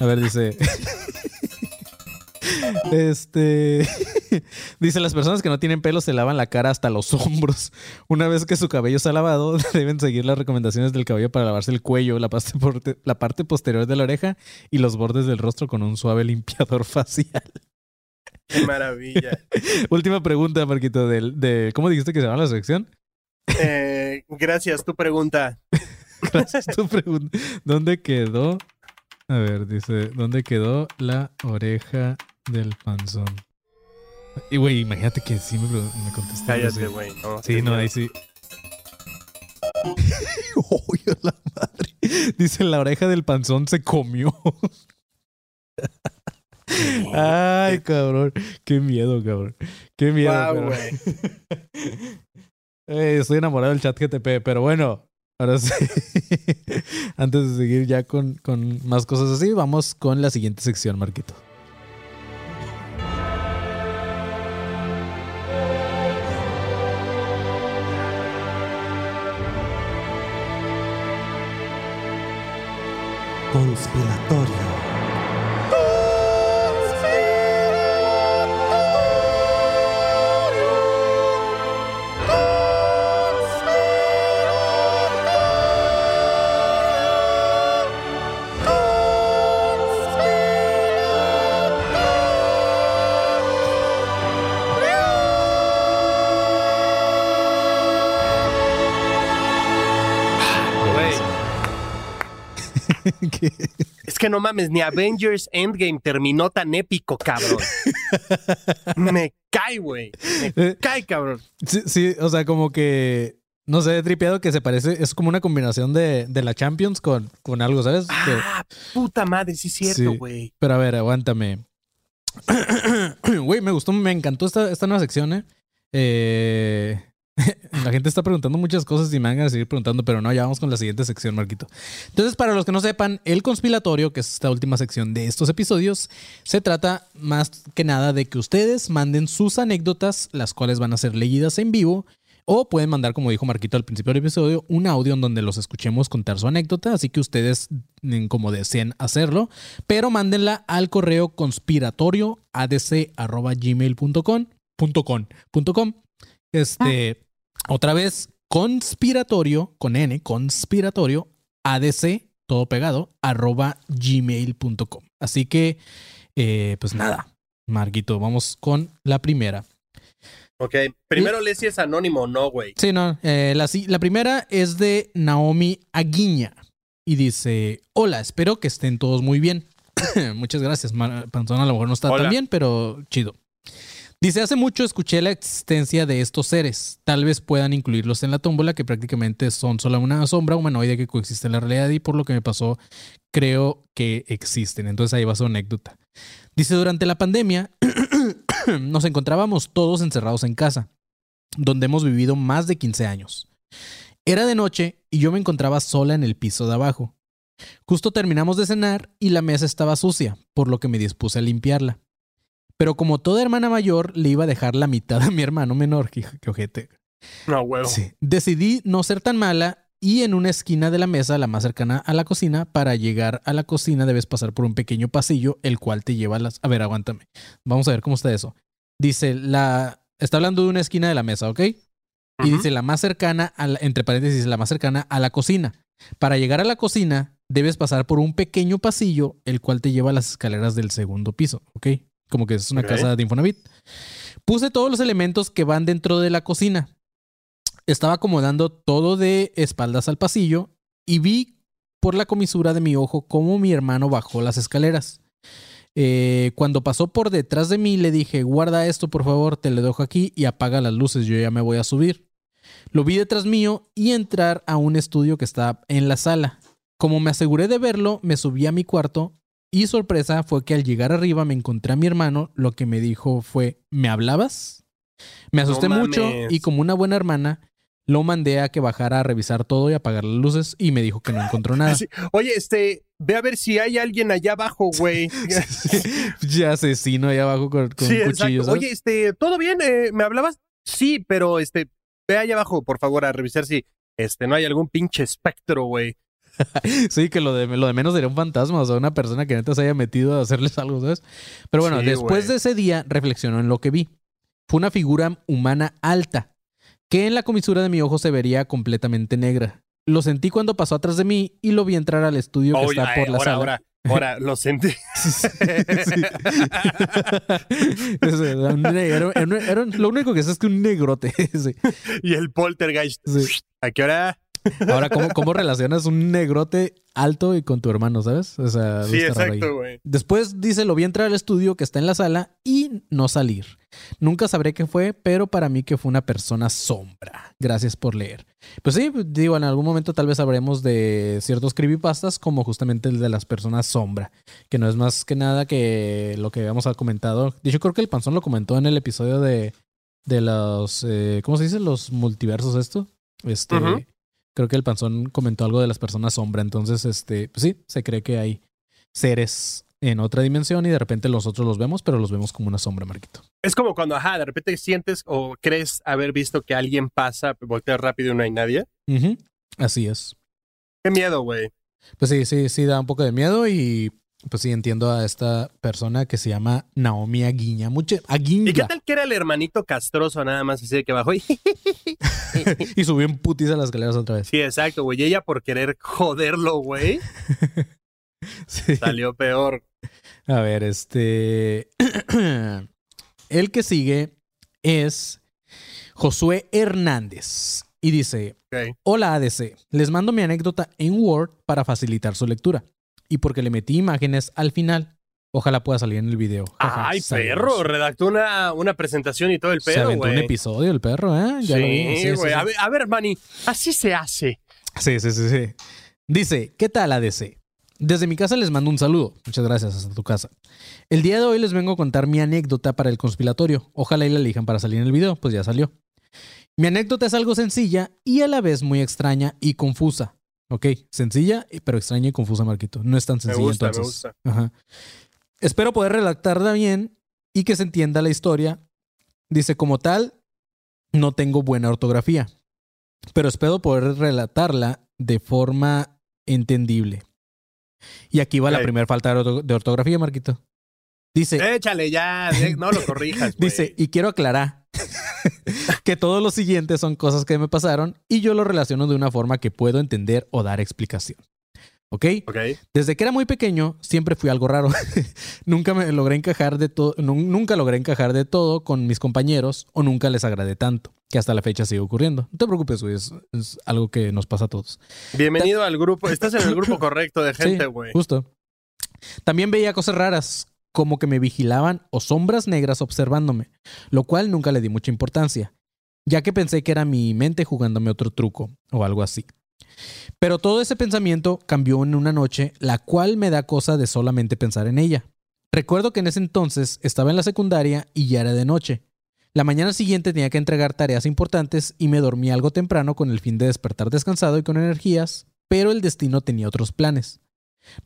A ver, dice. Este. Dice: Las personas que no tienen pelo se lavan la cara hasta los hombros. Una vez que su cabello está lavado, deben seguir las recomendaciones del cabello para lavarse el cuello, la parte, la parte posterior de la oreja y los bordes del rostro con un suave limpiador facial. Qué maravilla. Última pregunta, Marquito, del, de, ¿cómo dijiste que se llama la sección? Eh, gracias, tu pregunta. Gracias, tu pregunta. ¿Dónde quedó? A ver, dice, ¿dónde quedó la oreja del panzón? Y güey, imagínate que sí me, me. Cállate, güey. No, Sí, no, ahí sí. Uy, a la madre. Dice, la oreja del panzón se comió. Ay, cabrón. Qué miedo, cabrón. Qué miedo. Pero- güey. Eh, estoy enamorado del chat GTP, pero bueno, ahora sí. Antes de seguir ya con, con más cosas así, vamos con la siguiente sección, Marquito. Conspiratorio. ¿Qué? Es que no mames, ni Avengers Endgame terminó tan épico, cabrón. Me cae, güey. Me Eh, cae, cabrón. Sí, sí, o sea, como que, no sé, he tripeado que se parece, es como una combinación de, de la Champions con, con algo, ¿sabes? Que- Ah, puta madre, sí es cierto, güey. Pero a ver, aguántame. Güey, me gustó, me encantó esta, esta nueva sección, ¿eh? Eh, La gente está preguntando muchas cosas y me van a seguir preguntando, pero no, ya vamos con la siguiente sección, Marquito. Entonces, para los que no sepan, el conspiratorio, que es esta última sección de estos episodios, se trata más que nada de que ustedes manden sus anécdotas, las cuales van a ser leídas en vivo. O pueden mandar, como dijo Marquito al principio del episodio, un audio en donde los escuchemos contar su anécdota, así que ustedes, mm, como deseen hacerlo, pero mándenla al correo conspiratorio punto com, punto. Este, otra vez, conspiratorio, con N, conspiratorio, adc, todo pegado, arroba gmail.com. Así que, eh, pues nada, Marquito, vamos con la primera. Ok, primero lee si es anónimo o no, güey. Sí, no. eh, la, la primera es de Naomi Aguiña y dice: Hola, espero que estén todos muy bien. Muchas gracias. Ma- Panzón a lo mejor no está Hola. tan bien, pero chido. Dice, hace mucho escuché la existencia de estos seres. Tal vez puedan incluirlos en la tómbola, que prácticamente son solo una sombra humanoide que coexiste en la realidad y por lo que me pasó, creo que existen. Entonces ahí va su anécdota. Dice, durante la pandemia nos encontrábamos todos encerrados en casa, donde hemos vivido más de 15 años. Era de noche y yo me encontraba sola en el piso de abajo. Justo terminamos de cenar y la mesa estaba sucia, por lo que me dispuse a limpiarla. Pero como toda hermana mayor, le iba a dejar la mitad a mi hermano menor. Que, ojete. No, huevo. Sí. Decidí no ser tan mala y en una esquina de la mesa, la más cercana a la cocina, para llegar a la cocina debes pasar por un pequeño pasillo, el cual te lleva a las... A ver, aguántame. Vamos a ver cómo está eso. Dice, la... Está hablando de una esquina de la mesa, ¿ok? Y dice la más cercana, a la- entre paréntesis, la más cercana a la cocina. Para llegar a la cocina, debes pasar por un pequeño pasillo, el cual te lleva a las escaleras del segundo piso, ¿ok? Como que es una casa de Infonavit. Puse todos los elementos que van dentro de la cocina. Estaba acomodando todo de espaldas al pasillo y vi por la comisura de mi ojo cómo mi hermano bajó las escaleras. Eh, cuando pasó por detrás de mí, le dije, guarda esto por favor, te lo dejo aquí y apaga las luces, yo ya me voy a subir. Lo vi detrás mío y entrar a un estudio que está en la sala. Como me aseguré de verlo, me subí a mi cuarto y sorpresa fue que al llegar arriba me encontré a mi hermano, lo que me dijo fue, ¿me hablabas? Me asusté No mucho y como una buena hermana, lo mandé a que bajara a revisar todo y apagar las luces y me dijo que no encontró nada. Sí. Oye, este, ve a ver si hay alguien allá abajo, güey. ya asesino ahí abajo con, con sí, un cuchillo. exacto. ¿sabes? Oye, este, ¿todo bien? Eh, ¿Me hablabas? Sí, pero este, ve allá abajo, por favor, a revisar si este no hay algún pinche espectro, güey. Sí, que lo de, lo de menos sería un fantasma, o sea, una persona que neta se haya metido a hacerles algo, ¿sabes? Pero bueno, Sí, después de ese día reflexionó en lo que vi. Fue una figura humana alta, que en la comisura de mi ojo se vería completamente negra. Lo sentí cuando pasó atrás de mí y lo vi entrar al estudio que está ay, por la ahora, sala. ahora, ahora, lo sentí. Sí, sí, era lo único que sé es que un negrote. sí. y el poltergeist. ¿A qué hora? Ahora, ¿cómo, ¿cómo relacionas un negrote alto y con tu hermano, sabes? O sea, Sí, exacto, güey. Después dice, lo vi entrar al estudio que está en la sala y no salir. Nunca sabré qué fue, pero para mí que fue una persona sombra. Gracias por leer. Pues sí, digo, en algún momento tal vez sabremos de ciertos creepypastas como justamente el de las personas sombra, que no es más que nada que lo que habíamos comentado. De hecho, creo que el Panzón lo comentó en el episodio de, de los, eh, ¿cómo se dice? Los multiversos esto. Este. Creo que el Panzón comentó algo de las personas sombra. Entonces, este, pues sí, se cree que hay seres en otra dimensión y de repente nosotros los vemos, pero los vemos como una sombra, Marquito. Es como cuando, ajá, de repente sientes o crees haber visto que alguien pasa, voltea rápido y no hay nadie. Ujú, Así es. Qué miedo, güey. Pues sí, sí, sí, da un poco de miedo y pues sí entiendo a esta persona que se llama Naomi Aguiña. Mucho, ¿Y qué tal que era el hermanito castroso nada más así de que bajó? Y- Y subió en putis a las escaleras otra vez. Sí, exacto, güey. Y ella por querer joderlo, güey, Sí. salió peor. A ver, este. El que sigue es Josué Hernández. Y dice. Hola ADC, les mando mi anécdota en Word para facilitar su lectura. Y porque le metí imágenes al final. Ojalá pueda salir en el video. Ay, perro, redactó una, una presentación y todo el Se pedo, aventó un güey. episodio el perro, ¿eh? Ya lo vi. Sí, güey. A ver, a ver, Manny, así se hace. Sí, sí, sí, sí. Dice, ¿qué tal ADC? Desde mi casa les mando un saludo. Muchas gracias, hasta tu casa. El día de hoy les vengo a contar mi anécdota para el conspiratorio. Ojalá y la elijan para salir en el video, pues ya salió. Mi anécdota es algo sencilla y a la vez muy extraña y confusa. Ok, sencilla, pero extraña y confusa, Marquito. No es tan sencilla gusta, me entonces. gusta. Ajá. Espero poder redactarla bien y que se entienda la historia. Dice, como tal, no tengo buena ortografía, pero espero poder relatarla de forma entendible. Y aquí va la primera falta de orto- de ortografía, Marquito. Dice, Échale ya, no lo corrijas, dice, y quiero aclarar que todo lo siguiente son cosas que me pasaron y yo lo relaciono de una forma que puedo entender o dar explicación. ¿Ok? Ok. Desde que era muy pequeño, siempre fui algo raro. nunca me logré encajar de todo, nunca logré encajar de todo con mis compañeros o nunca les agradé tanto, que hasta la fecha sigue ocurriendo. No te preocupes, güey, es, es algo que nos pasa a todos. Bienvenido al grupo. Estás en el grupo correcto de gente, Sí, güey. justo. También veía cosas raras, como que me vigilaban o sombras negras observándome, lo cual nunca le di mucha importancia, ya que pensé que era mi mente jugándome otro truco o algo así. Pero todo ese pensamiento cambió en una noche, la cual me da cosa de solamente pensar en ella. Recuerdo que en ese entonces estaba en la secundaria y ya era de noche. La mañana siguiente tenía que entregar tareas importantes y me dormí algo temprano con el fin de despertar descansado y con energías, pero el destino tenía otros planes.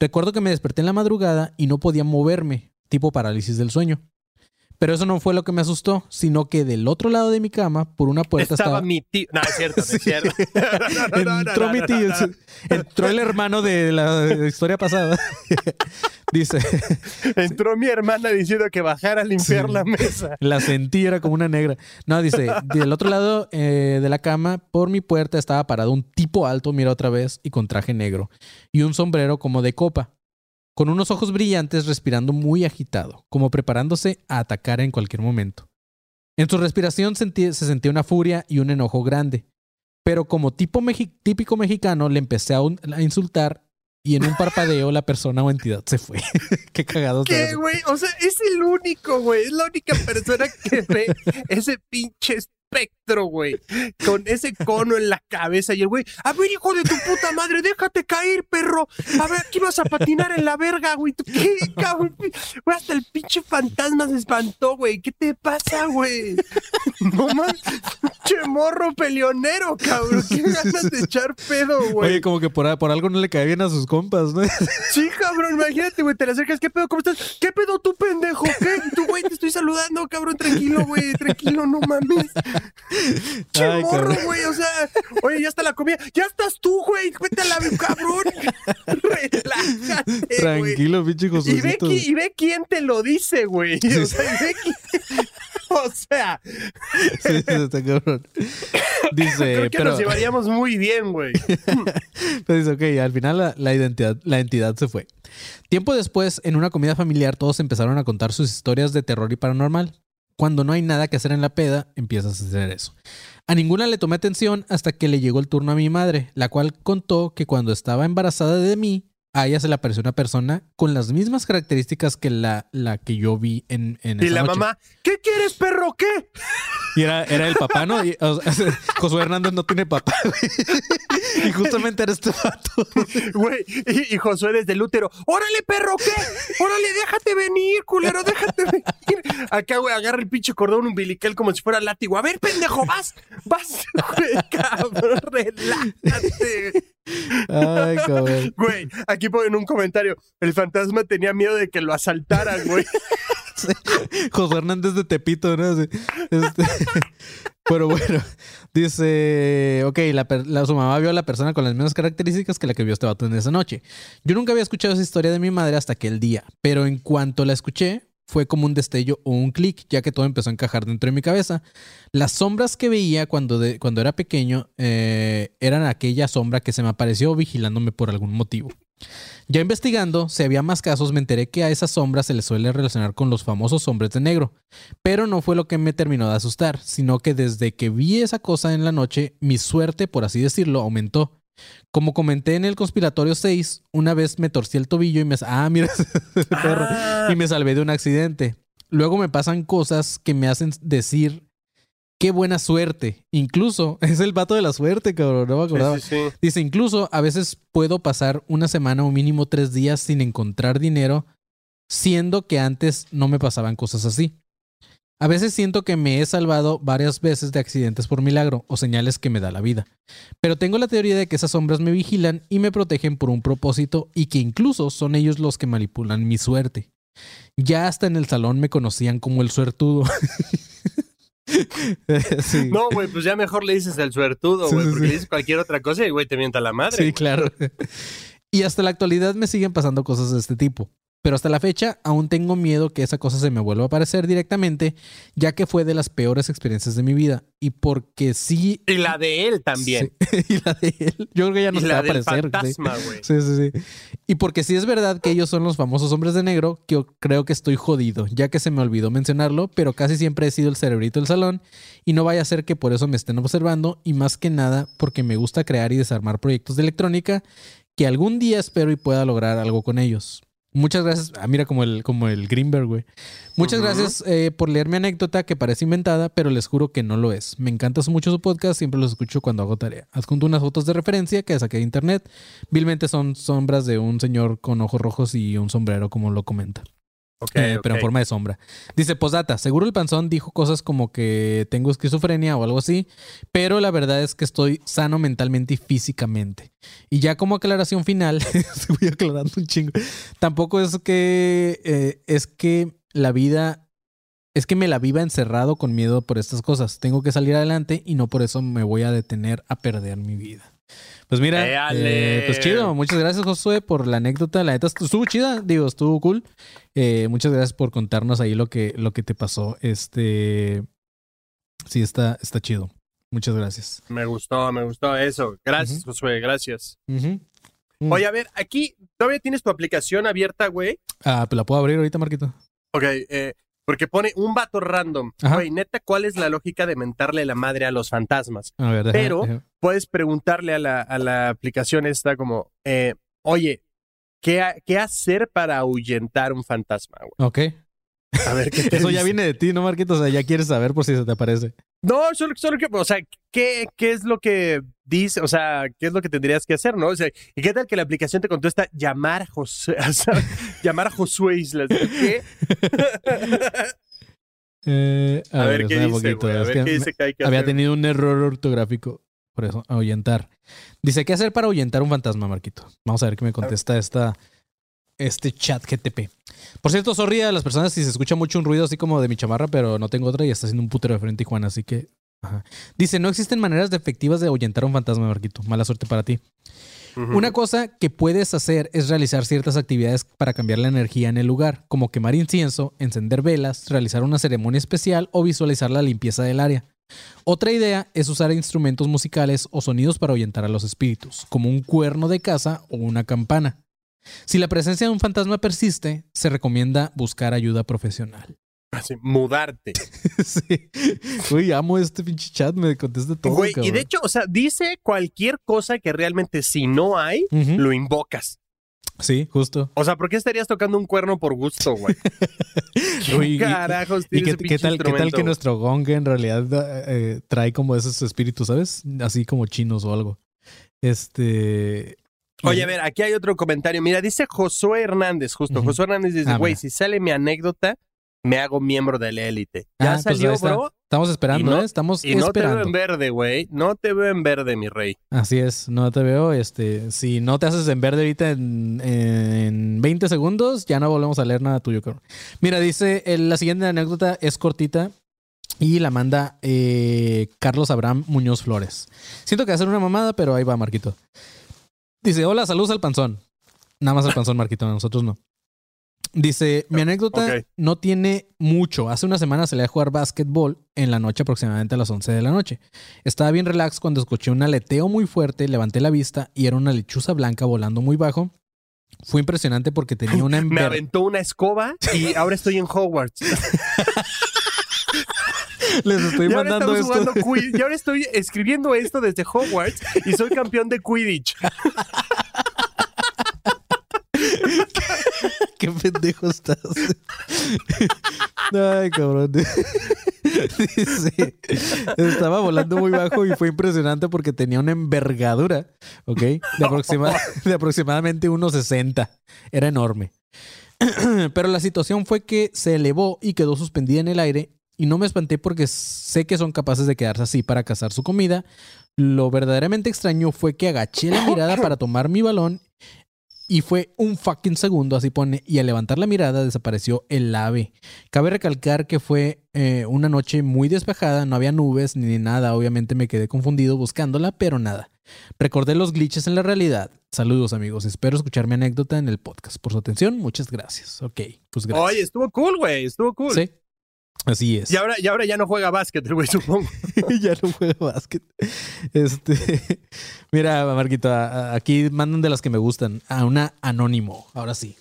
Recuerdo que me desperté en la madrugada y no podía moverme, tipo parálisis del sueño. Pero eso no fue lo que me asustó, sino que del otro lado de mi cama, por una puerta Estaba estaba... mi tío. No, es cierto, no es cierto. Entró mi tío, entró el hermano de la historia pasada. Dice, Entró mi hermana diciendo que bajara a limpiar Sí. la mesa. la sentí, era como una negra. No, dice, del otro lado eh, de la cama, por mi puerta estaba parado un tipo alto, mira otra vez, y con traje negro, y un sombrero como de copa, con unos ojos brillantes, respirando muy agitado, como preparándose a atacar en cualquier momento. En su respiración sentí- se sentía una furia y un enojo grande, pero como tipo mexi- típico mexicano le empecé a, un- a insultar y en un parpadeo la persona o entidad se fue. Qué cagado. ¿Qué, güey? O sea, es el único, güey. Es la única persona que ve ese pinche espectro, güey. Con ese cono en la cabeza. Y el güey, a ver, hijo de tu puta madre, déjate caer, perro. A ver, aquí vas a patinar en la verga, güey. ¿Tú qué, cabrón? Güey, hasta el pinche fantasma se espantó, güey. ¿Qué te pasa, güey? No mames. Pinche morro peleonero, cabrón. Qué ganas de echar pedo, güey. Oye, como que por, por algo no le cae bien a sus compas, ¿no? Sí, cabrón, imagínate, güey, te le acercas, ¿qué pedo? ¿Cómo estás? ¿Qué pedo tú, pendejo? ¿Qué? Tú, güey, te estoy saludando, cabrón, tranquilo, güey, tranquilo, no mames. Che Ay, morro, güey, o sea, oye, ya está la comida, ya estás tú, güey, vete a la cabrón. Relájate. Tranquilo, pinche Y ve, y ve quién te lo dice, güey. O sea, y ve quién- O sea, Sí, está cabrón. Dice, creo que pero, nos llevaríamos muy bien, güey. pero dice, ok, al final la, la identidad, la entidad se fue. Tiempo después, en una comida familiar, todos empezaron a contar sus historias de terror y paranormal. Cuando no hay nada que hacer en la peda, empiezas a hacer eso. A ninguna le tomé atención hasta que le llegó el turno a mi madre, la cual contó que cuando estaba embarazada de mí, a ella se le apareció una persona con las mismas características que la, la que yo vi en, en Y esa la noche. mamá, ¿qué quieres, perro? ¿Qué? Y era, era el papá, ¿no? Y, o sea, Josué Hernández no tiene papá, güey. Y justamente era este vato. Güey, y, y Josué desde el útero, ¡órale, perro, qué! ¡Órale, déjate venir, culero, déjate venir! Acá, güey, agarra el pinche cordón umbilical como si fuera látigo. A ver, pendejo, vas, vas, güey, cabrón, relájate. Ay, cabrón. Güey, aquí ponen un comentario. El fantasma tenía miedo de que lo asaltaran, güey. Josué Hernández de Tepito, ¿no? Este, Pero bueno, dice, ok, la, per- la- su mamá vio a la persona con las mismas características que la que vio este vato en esa noche. Yo nunca había escuchado esa historia de mi madre hasta aquel día, pero en cuanto la escuché, fue como un destello o un clic, ya que todo empezó a encajar dentro de mi cabeza. Las sombras que veía cuando, de- cuando era pequeño eh, eran aquella sombra que se me apareció vigilándome por algún motivo. Ya investigando, si había más casos, me enteré que a esas sombras se les suele relacionar con los famosos hombres de negro. Pero no fue lo que me terminó de asustar, sino que desde que vi esa cosa en la noche, mi suerte, por así decirlo, aumentó. Como comenté en el conspiratorio 6, una vez me torcí el tobillo y me... Ah, mira, perro. Ah. Y me salvé de un accidente. Luego me pasan cosas que me hacen decir, qué buena suerte. Incluso, es el vato de la suerte, cabrón, no me acordaba. Sí, sí, sí. Dice, incluso a veces puedo pasar una semana o mínimo tres días sin encontrar dinero, siendo que antes no me pasaban cosas así. A veces siento que me he salvado varias veces de accidentes por milagro o señales que me da la vida. Pero tengo la teoría de que esas sombras me vigilan y me protegen por un propósito y que incluso son ellos los que manipulan mi suerte. Ya hasta en el salón me conocían como el suertudo. Sí. No, güey, pues ya mejor le dices el suertudo, güey, sí, porque le dices cualquier otra cosa y, güey, te mienta la madre. Sí, claro. Y hasta la actualidad me siguen pasando cosas de este tipo. Pero hasta la fecha aún tengo miedo que esa cosa se me vuelva a aparecer directamente, ya que fue de las peores experiencias de mi vida. Y porque sí... Y la de él también. Sí. y la de él. Yo creo que ya no y se va la a del aparecer. sí. fantasma, güey. Sí, sí, sí. Y porque sí es verdad que ellos son los famosos hombres de negro, que yo creo que estoy jodido, ya que se me olvidó mencionarlo, pero casi siempre he sido el cerebrito del salón y no vaya a ser que por eso me estén observando y más que nada porque me gusta crear y desarmar proyectos de electrónica que algún día espero y pueda lograr algo con ellos. Muchas gracias. Ah, mira, como el, como el Greenberg, güey. Muchas gracias eh, por leer mi anécdota que parece inventada, pero les juro que no lo es. Me encanta mucho su podcast, siempre los escucho cuando hago tarea. Adjunto unas fotos de referencia que saqué de internet. Vilmente son sombras de un señor con ojos rojos y un sombrero, como lo comenta. Eh, pero en forma de sombra. Dice, posdata, seguro el panzón dijo cosas como que tengo esquizofrenia o algo así, pero la verdad es que estoy sano mentalmente y físicamente. Y ya como aclaración final, voy aclarando un chingo, tampoco es que eh, es que la vida es que me la viva encerrado con miedo por estas cosas. Tengo que salir adelante y no por eso me voy a detener a perder mi vida. Pues mira, eh, pues chido. Muchas gracias, Josué, por la anécdota. La neta estuvo chida, digo, estuvo cool. Eh, muchas gracias por contarnos ahí lo que, lo que te pasó. Este. Sí, está, está chido. Muchas gracias. Me gustó, me gustó eso. Gracias, Ujú. Josué, gracias. Mm. Oye, a ver, aquí todavía tienes tu aplicación abierta, güey. Ah, pues la puedo abrir ahorita, Marquito. Ok, eh, porque pone un vato random. Güey, neta, ¿cuál es la lógica de mentarle la madre a los fantasmas? A ver, déjame- Pero- Puedes preguntarle a la, a la aplicación esta como, eh, oye, ¿qué, ha- ¿qué hacer para ahuyentar un fantasma? güey? Ok. A ver, ¿qué te Eso ya viene de ti, ¿no, Marquito? O sea, ya quieres saber por si se te aparece. No, solo, solo que, o sea, ¿qué, ¿qué es lo que dice? O sea, ¿qué es lo que tendrías que hacer, no? O sea, ¿y qué tal que la aplicación te contesta llamar a o sea, llamar a Josué Islas? ¿Qué? Eh, A, ver, qué dice, poquito, a ver que qué dice que hay que Había hacer. tenido un error ortográfico. Por eso, ahuyentar. Dice, ¿qué hacer para ahuyentar un fantasma, Marquito? Vamos a ver qué me contesta esta, este chat GTP. Por cierto, sorry a las personas si se escucha mucho un ruido así como de mi chamarra, pero no tengo otra y está haciendo un putero de frente Juan, así que... ajá. Dice, no existen maneras efectivas de ahuyentar a un fantasma, Marquito. Mala suerte para ti. Una cosa que puedes hacer es realizar ciertas actividades para cambiar la energía en el lugar, como quemar incienso, encender velas, realizar una ceremonia especial o visualizar la limpieza del área. Otra idea es usar instrumentos musicales o sonidos para ahuyentar a los espíritus, como un cuerno de casa o una campana. Si la presencia de un fantasma persiste, se recomienda buscar ayuda profesional. Así, mudarte. sí. Uy, amo este pinche chat, me contesta todo. Güey, y de hecho, o sea, dice cualquier cosa que realmente si no hay, lo invocas. Sí, justo. O sea, ¿por qué estarías tocando un cuerno por gusto, güey? Uy, y- ¿Qué carajos ¿Y qué, qué tal, qué tal que nuestro gong en realidad eh, trae como esos espíritus, ¿sabes? Así como chinos o algo. Este. Oye, a ver, aquí hay otro comentario. Mira, dice Josué Hernández, justo. Ujú. Josué Hernández dice, güey, si sale mi anécdota, me hago miembro de la élite. Ya Ah, pues salió, bro. Estamos esperando, no- ¿eh? Estamos Y no te veo en verde, güey. No te veo en verde, mi rey. Así es, no te veo. Este, si no te haces en verde ahorita en, en 20 segundos, ya no volvemos a leer nada tuyo, cabrón. Mira, dice, la siguiente anécdota es cortita y la manda eh, Carlos Abraham Muñoz Flores. Siento que va a ser una mamada, pero ahí va, Marquito. Dice, hola, saludos al panzón. Nada más al panzón, Marquito, a nosotros no. Dice, mi anécdota no tiene mucho. Hace una semana salí a jugar básquetbol en la noche, aproximadamente a las 11 de la noche. Estaba bien relax cuando escuché un aleteo muy fuerte, levanté la vista y era una lechuza blanca volando muy bajo. Fue impresionante porque tenía una Me aventó una escoba y ahora estoy en Hogwarts. Les estoy y ahora mandando estamos esto. jugando Y ahora estoy escribiendo esto desde Hogwarts y soy campeón de Quidditch. Qué pendejo estás. Ay, cabrón. Dice, estaba volando muy bajo y fue impresionante porque tenía una envergadura, ¿ok? De, aproxima- de aproximadamente 1,60. Era enorme. Pero la situación fue que se elevó y quedó suspendida en el aire y no me espanté porque sé que son capaces de quedarse así para cazar su comida. Lo verdaderamente extraño fue que agaché la mirada para tomar mi balón y fue un fucking segundo, así pone, y al levantar la mirada desapareció el ave. Cabe recalcar que fue eh, una noche muy despejada, no había nubes ni nada, obviamente me quedé confundido buscándola, pero nada. Recordé los glitches en la realidad. Saludos amigos, espero escuchar mi anécdota en el podcast. Por su atención, muchas gracias. Ok, pues gracias. Oye, estuvo cool, güey. Estuvo cool. Sí, así es. Y ahora, y ahora ya no juega básquet, el güey, supongo. ya no juega básquet. Este, mira, Marquito, a- a- aquí mandan de las que me gustan. A una anónimo, ahora sí.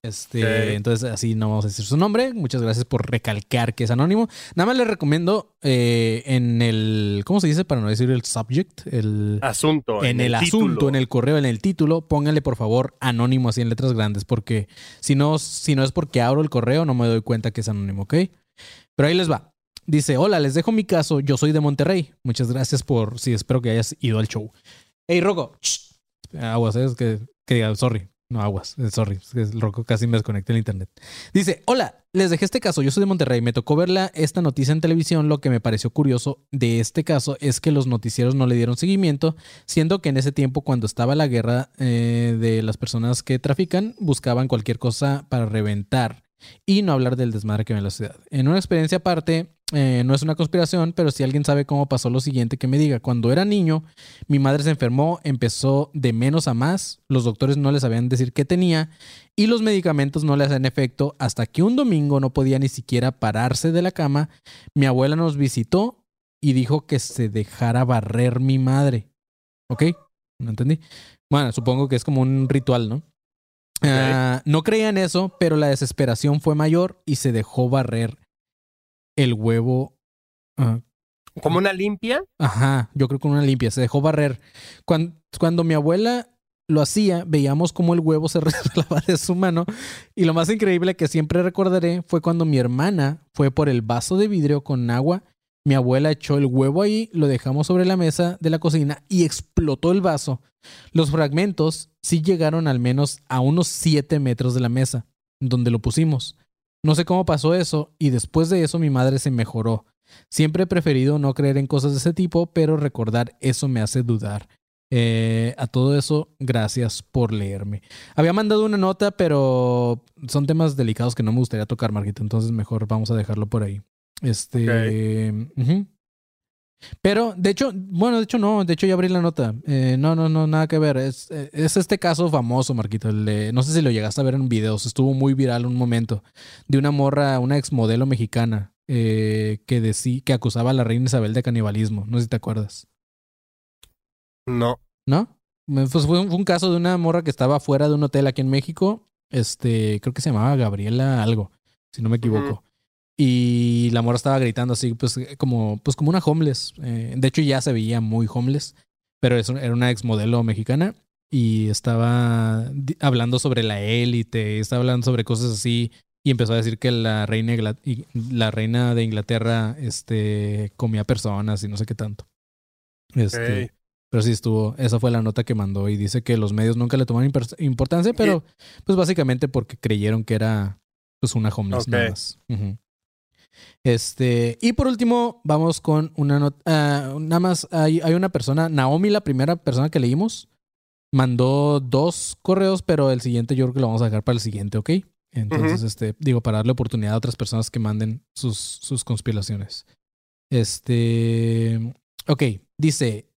Este, entonces así no vamos a decir su nombre. Muchas gracias por recalcar que es anónimo. Nada más le recomiendo eh, en el, ¿cómo se dice para no decir el subject? El, Asunto. en, el, título. asunto, en el correo, en el título, póngale por favor anónimo así en letras grandes, porque si no, si no es porque abro el correo, no me doy cuenta que es anónimo, ¿ok? Pero ahí les va. Dice, hola, les dejo mi caso, yo soy de Monterrey. Muchas gracias por, sí, espero que hayas ido al show. Hey, Rocco, aguas, es que, que sorry. No, aguas, eh, sorry, es que el Rocco casi me desconecté el internet. Dice, hola, les dejé este caso, yo soy de Monterrey, me tocó ver la- esta noticia en televisión, lo que me pareció curioso de este caso es que los noticieros no le dieron seguimiento, siendo que en ese tiempo cuando estaba la guerra eh, de las personas que trafican, buscaban cualquier cosa para reventar y no hablar del desmadre que ve en la ciudad. En una experiencia aparte, eh, no es una conspiración, pero si alguien sabe cómo pasó lo siguiente, que me diga, cuando era niño, mi madre se enfermó, empezó de menos a más, los doctores no le sabían decir qué tenía y los medicamentos no le hacían efecto hasta que un domingo no podía ni siquiera pararse de la cama. Mi abuela nos visitó y dijo que se dejara barrer mi madre. ¿Ok? No entendí. Bueno, supongo que es como un ritual, ¿no? Ah, no creía en eso, pero la desesperación fue mayor y se dejó barrer el huevo. ah, Como una limpia. Ajá, yo creo que con una limpia, se dejó barrer. Cuando, cuando mi abuela lo hacía, veíamos cómo el huevo se resbalaba de su mano. Y lo más increíble que siempre recordaré fue cuando mi hermana fue por el vaso de vidrio con agua. Mi abuela echó el huevo ahí, lo dejamos sobre la mesa de la cocina y explotó el vaso. Los fragmentos sí llegaron al menos a unos 7 metros de la mesa, donde lo pusimos. No sé cómo pasó eso y después de eso mi madre se mejoró. Siempre he preferido no creer en cosas de ese tipo, pero recordar eso me hace dudar. Eh, a todo eso, gracias por leerme. Había mandado una nota, pero son temas delicados que no me gustaría tocar, Marquita. Entonces mejor vamos a dejarlo por ahí. Este. Pero, de hecho, bueno, de hecho no, de hecho ya abrí la nota. Eh, no, no, no, nada que ver. Es, eh, es este caso famoso, Marquito. el de- no sé si lo llegaste a ver en videos, estuvo muy viral un momento, de una morra, una exmodelo mexicana eh, que, decí, que acusaba a la reina Isabel de canibalismo. No sé si te acuerdas. No. ¿No? Pues fue un, fue un caso de una morra que estaba fuera de un hotel aquí en México. Este, creo que se llamaba Gabriela algo, si no me equivoco. Y la morra estaba gritando así, pues como, pues como una homeless. Eh, de hecho, ya se veía muy homeless, pero es era una exmodelo mexicana y estaba hablando sobre la élite, estaba hablando sobre cosas así y empezó a decir que la reina, la reina de Inglaterra este, comía personas y no sé qué tanto. Este, pero sí estuvo, esa fue la nota que mandó y dice que los medios nunca le tomaron impor- importancia, pero pues básicamente porque creyeron que era pues una homeless Ok. nada más. Ujú. Este, y por último, vamos con una nota, nada más hay, hay una persona, Naomi, la primera persona que leímos, mandó dos correos, pero el siguiente yo creo que lo vamos a dejar para el siguiente, ¿ok? Entonces, este, digo, para darle oportunidad a otras personas que manden sus, sus conspiraciones. Este, ok, dice,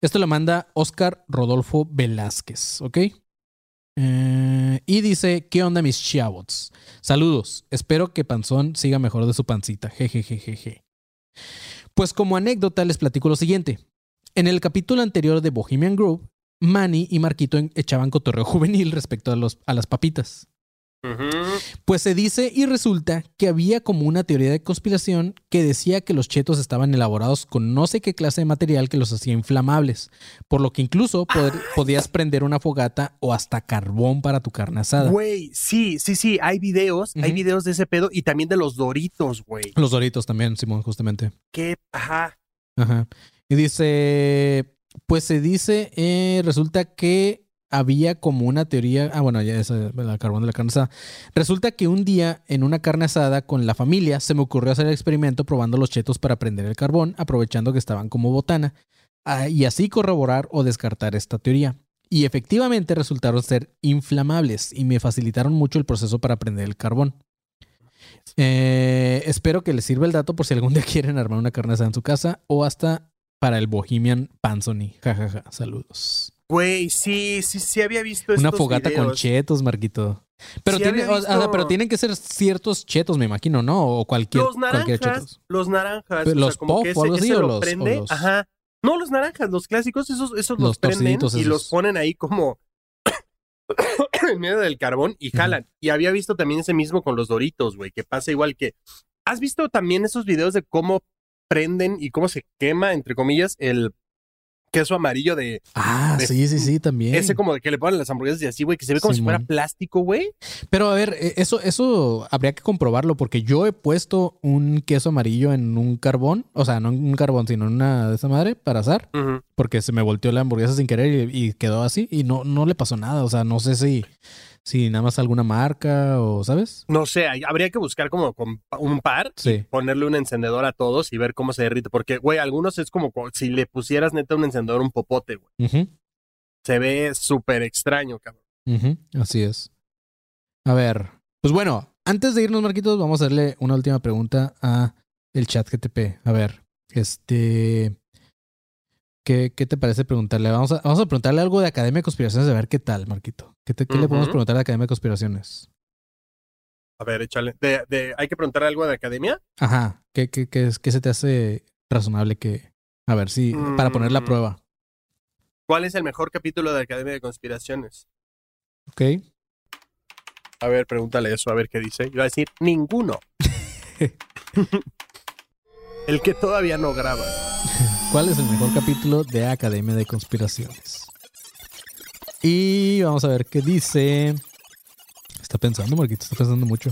esto lo manda Oscar Rodolfo Velázquez, ¿ok? Eh, y dice, ¿qué onda mis chavos? Saludos, espero que Panzón siga mejor de su pancita, jejejejeje. Pues como anécdota les platico lo siguiente. En el capítulo anterior de Bohemian Grove, Manny y Marquito echaban cotorreo juvenil respecto a, los, a las papitas. Pues se dice y resulta que había como una teoría de conspiración que decía que los chetos estaban elaborados con no sé qué clase de material que los hacía inflamables, por lo que incluso pod- podías prender una fogata o hasta carbón para tu carne asada. Güey, sí, sí, sí, hay videos, hay videos de ese pedo y también de los doritos, güey. Los doritos también, Simón, justamente. Qué, ajá. Ajá. Y dice, pues se dice, eh, resulta que había como una teoría, ah, bueno, ya es el carbón de la carne asada. Resulta que un día en una carne asada con la familia se me ocurrió hacer el experimento probando los chetos para prender el carbón, aprovechando que estaban como botana, ah, y así corroborar o descartar esta teoría. Y efectivamente resultaron ser inflamables y me facilitaron mucho el proceso para prender el carbón. Eh, espero que les sirva el dato por si algún día quieren armar una carne asada en su casa o hasta para el Bohemian Panzoni. Jajaja, saludos. Güey, sí, sí, sí había visto Una estos fogata con chetos, Marquito. Pero, Sí tiene, o- sea, pero tienen que ser ciertos chetos, me imagino, ¿no? O cualquier, Los cualquier naranjas, chetos. los naranjas. Pero o los sea, puff o algo así, o lo los- o prende. los- Ajá. No, los naranjas, los clásicos, esos, esos los, Los prenden y los ponen ahí como, en medio del carbón y jalan. Y había visto también ese mismo con los doritos, güey, que pasa igual que... ¿Has visto también esos videos de cómo prenden y cómo se quema, entre comillas, el queso amarillo de... Ah, de- sí, sí, sí, también. Ese como de que le ponen las hamburguesas y así, güey, que se ve como si fuera plástico, güey. Pero a ver, eh, eso, eso habría que comprobarlo porque yo he puesto un queso amarillo en un carbón, o sea, no en un carbón, sino en una de esa madre para asar, Ujú. porque se me volteó la hamburguesa sin querer y, y quedó así y no, no le pasó nada. O sea, no sé si, si nada más alguna marca o, ¿sabes? No sé, hay- habría que buscar como con un par, Sí. ponerle un encendedor a todos y ver cómo se derrite. Porque, güey, algunos es como co- si le pusieras neta un encendedor a un popote, güey. Se ve súper extraño, cabrón. así es. A ver, pues bueno, antes de irnos, Marquitos, vamos a hacerle una última pregunta a el chat GTP. A ver, este... ¿Qué, qué te parece preguntarle? Vamos a, vamos a preguntarle algo de Academia de Conspiraciones, a ver qué tal, Marquito. ¿Qué, te- qué le podemos preguntar a Academia de Conspiraciones? A ver, échale. De, de- ¿Hay que preguntar algo de academia? Ajá, ¿qué, qué, qué, es- qué se te hace razonable que... A ver, sí, para poner la Mm. prueba. ¿Cuál es el mejor capítulo de Academia de Conspiraciones? ¿Ok? A ver, pregúntale eso, a ver qué dice. Yo voy a decir, ninguno. el que todavía no graba. ¿Cuál es el mejor capítulo de Academia de Conspiraciones? Y vamos a ver qué dice. Está pensando, Marquito, está pensando mucho.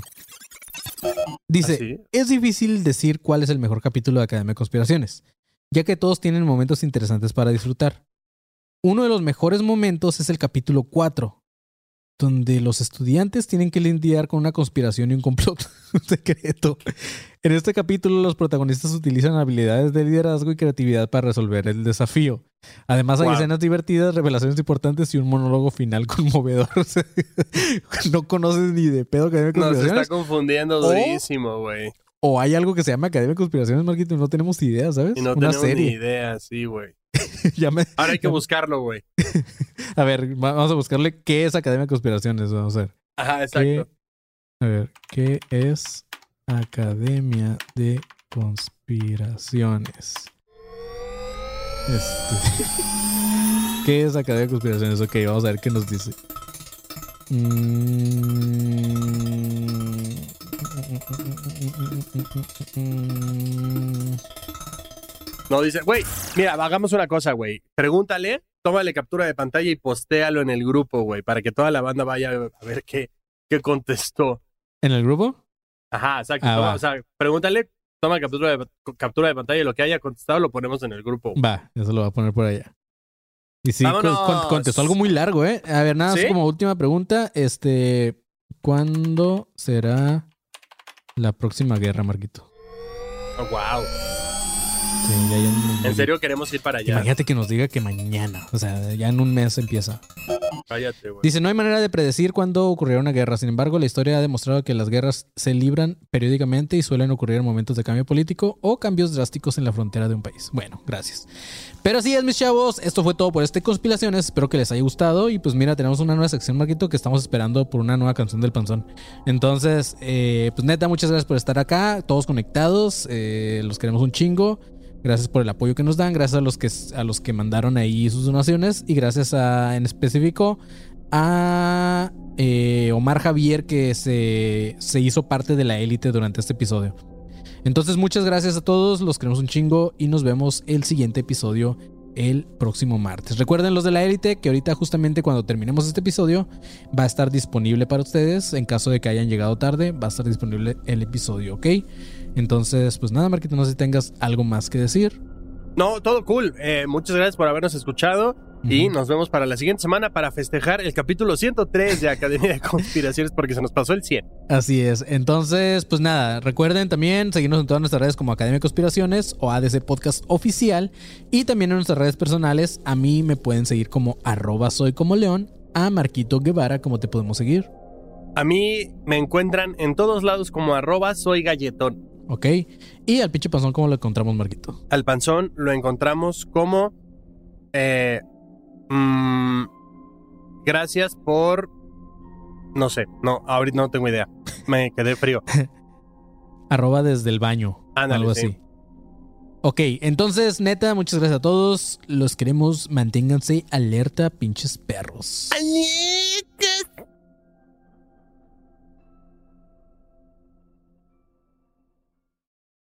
Dice, ¿Así? es difícil decir cuál es el mejor capítulo de Academia de Conspiraciones, ya que todos tienen momentos interesantes para disfrutar. Uno de los mejores momentos es el capítulo 4, donde los estudiantes tienen que lidiar con una conspiración y un complot secreto. En este capítulo los protagonistas utilizan habilidades de liderazgo y creatividad para resolver el desafío. Además hay Wow. escenas divertidas, revelaciones importantes y un monólogo final conmovedor. No conoces ni de pedo Academia de Nos Conspiraciones. está confundiendo durísimo, güey. O hay algo que se llama Academia de Conspiraciones, Marquito, no tenemos idea, ¿sabes? Y no Una tenemos ni idea, sí, güey. Me- Ahora hay que buscarlo, güey. A ver, va- vamos a buscarle qué es Academia de Conspiraciones. Vamos a ver. Ajá, ¿Qué- exacto. A ver, ¿qué es Academia de Conspiraciones? Este. ¿Qué es Academia de Conspiraciones? Ok, vamos a ver qué nos dice. Mm. No dice, güey, mira, hagamos una cosa, güey. Pregúntale, tómale captura de pantalla y postéalo en el grupo, güey, para que toda la banda vaya a ver qué, qué contestó. ¿En el grupo? Ajá, exacto. Ah, o sea, pregúntale, toma captura de, captura de pantalla y lo que haya contestado lo ponemos en el grupo. Va, eso lo voy a poner por allá. Y sí, contestó algo muy largo, ¿eh? A ver, nada, más ¿Sí? como última pregunta. Este, ¿cuándo será la próxima guerra, Marquito? Oh, wow. Sí, ya- ya- En serio queremos ir para allá. Imagínate que nos diga que mañana, o sea, ya en un mes empieza. Cállate, güey. Dice, no hay manera de predecir cuándo ocurrirá una guerra. Sin embargo, la historia ha demostrado que las guerras se libran periódicamente y suelen ocurrir en momentos de cambio político o cambios drásticos en la frontera de un país. Bueno, gracias. Pero así es, mis chavos. Esto fue todo por este Conspiraciones. Espero que les haya gustado. Y pues mira, tenemos una nueva sección, Marquito, que estamos esperando por una nueva canción del Panzón. Entonces, eh, pues neta, muchas gracias por estar acá. Todos conectados. Eh, los queremos un chingo. Gracias por el apoyo que nos dan, gracias a los que, a los que mandaron ahí sus donaciones y gracias a, en específico a eh, Omar Javier que se, se hizo parte de la élite durante este episodio. Entonces muchas gracias a todos, los queremos un chingo y nos vemos el siguiente episodio el próximo martes. Recuerden los de la élite que ahorita justamente cuando terminemos este episodio va a estar disponible para ustedes. En caso de que hayan llegado tarde, va a estar disponible el episodio, ¿ok? Entonces, pues nada, Marquito, no sé si tengas algo más que decir. No, todo cool. Eh, muchas gracias por habernos escuchado y nos vemos para la siguiente semana para festejar el capítulo 103 de Academia de Conspiraciones porque se nos pasó el 100. Así es. Entonces, pues nada, recuerden también seguirnos en todas nuestras redes como Academia de Conspiraciones o ADC Podcast Oficial y también en nuestras redes personales. A mí me pueden seguir como arroba soy como león, a Marquito Guevara, como te podemos seguir, A mí me encuentran en todos lados como arroba soy galletón. ¿Ok? Y al pinche panzón, ¿cómo lo encontramos, Marquito? Al panzón lo encontramos como... eh, mm, gracias por... No sé, no, ahorita no tengo idea. Me quedé frío. Arroba desde el baño, Ándale, algo sí. así. Ok, entonces, neta, muchas gracias a todos. Los queremos. Manténganse alerta, pinches perros. ¡Añeca!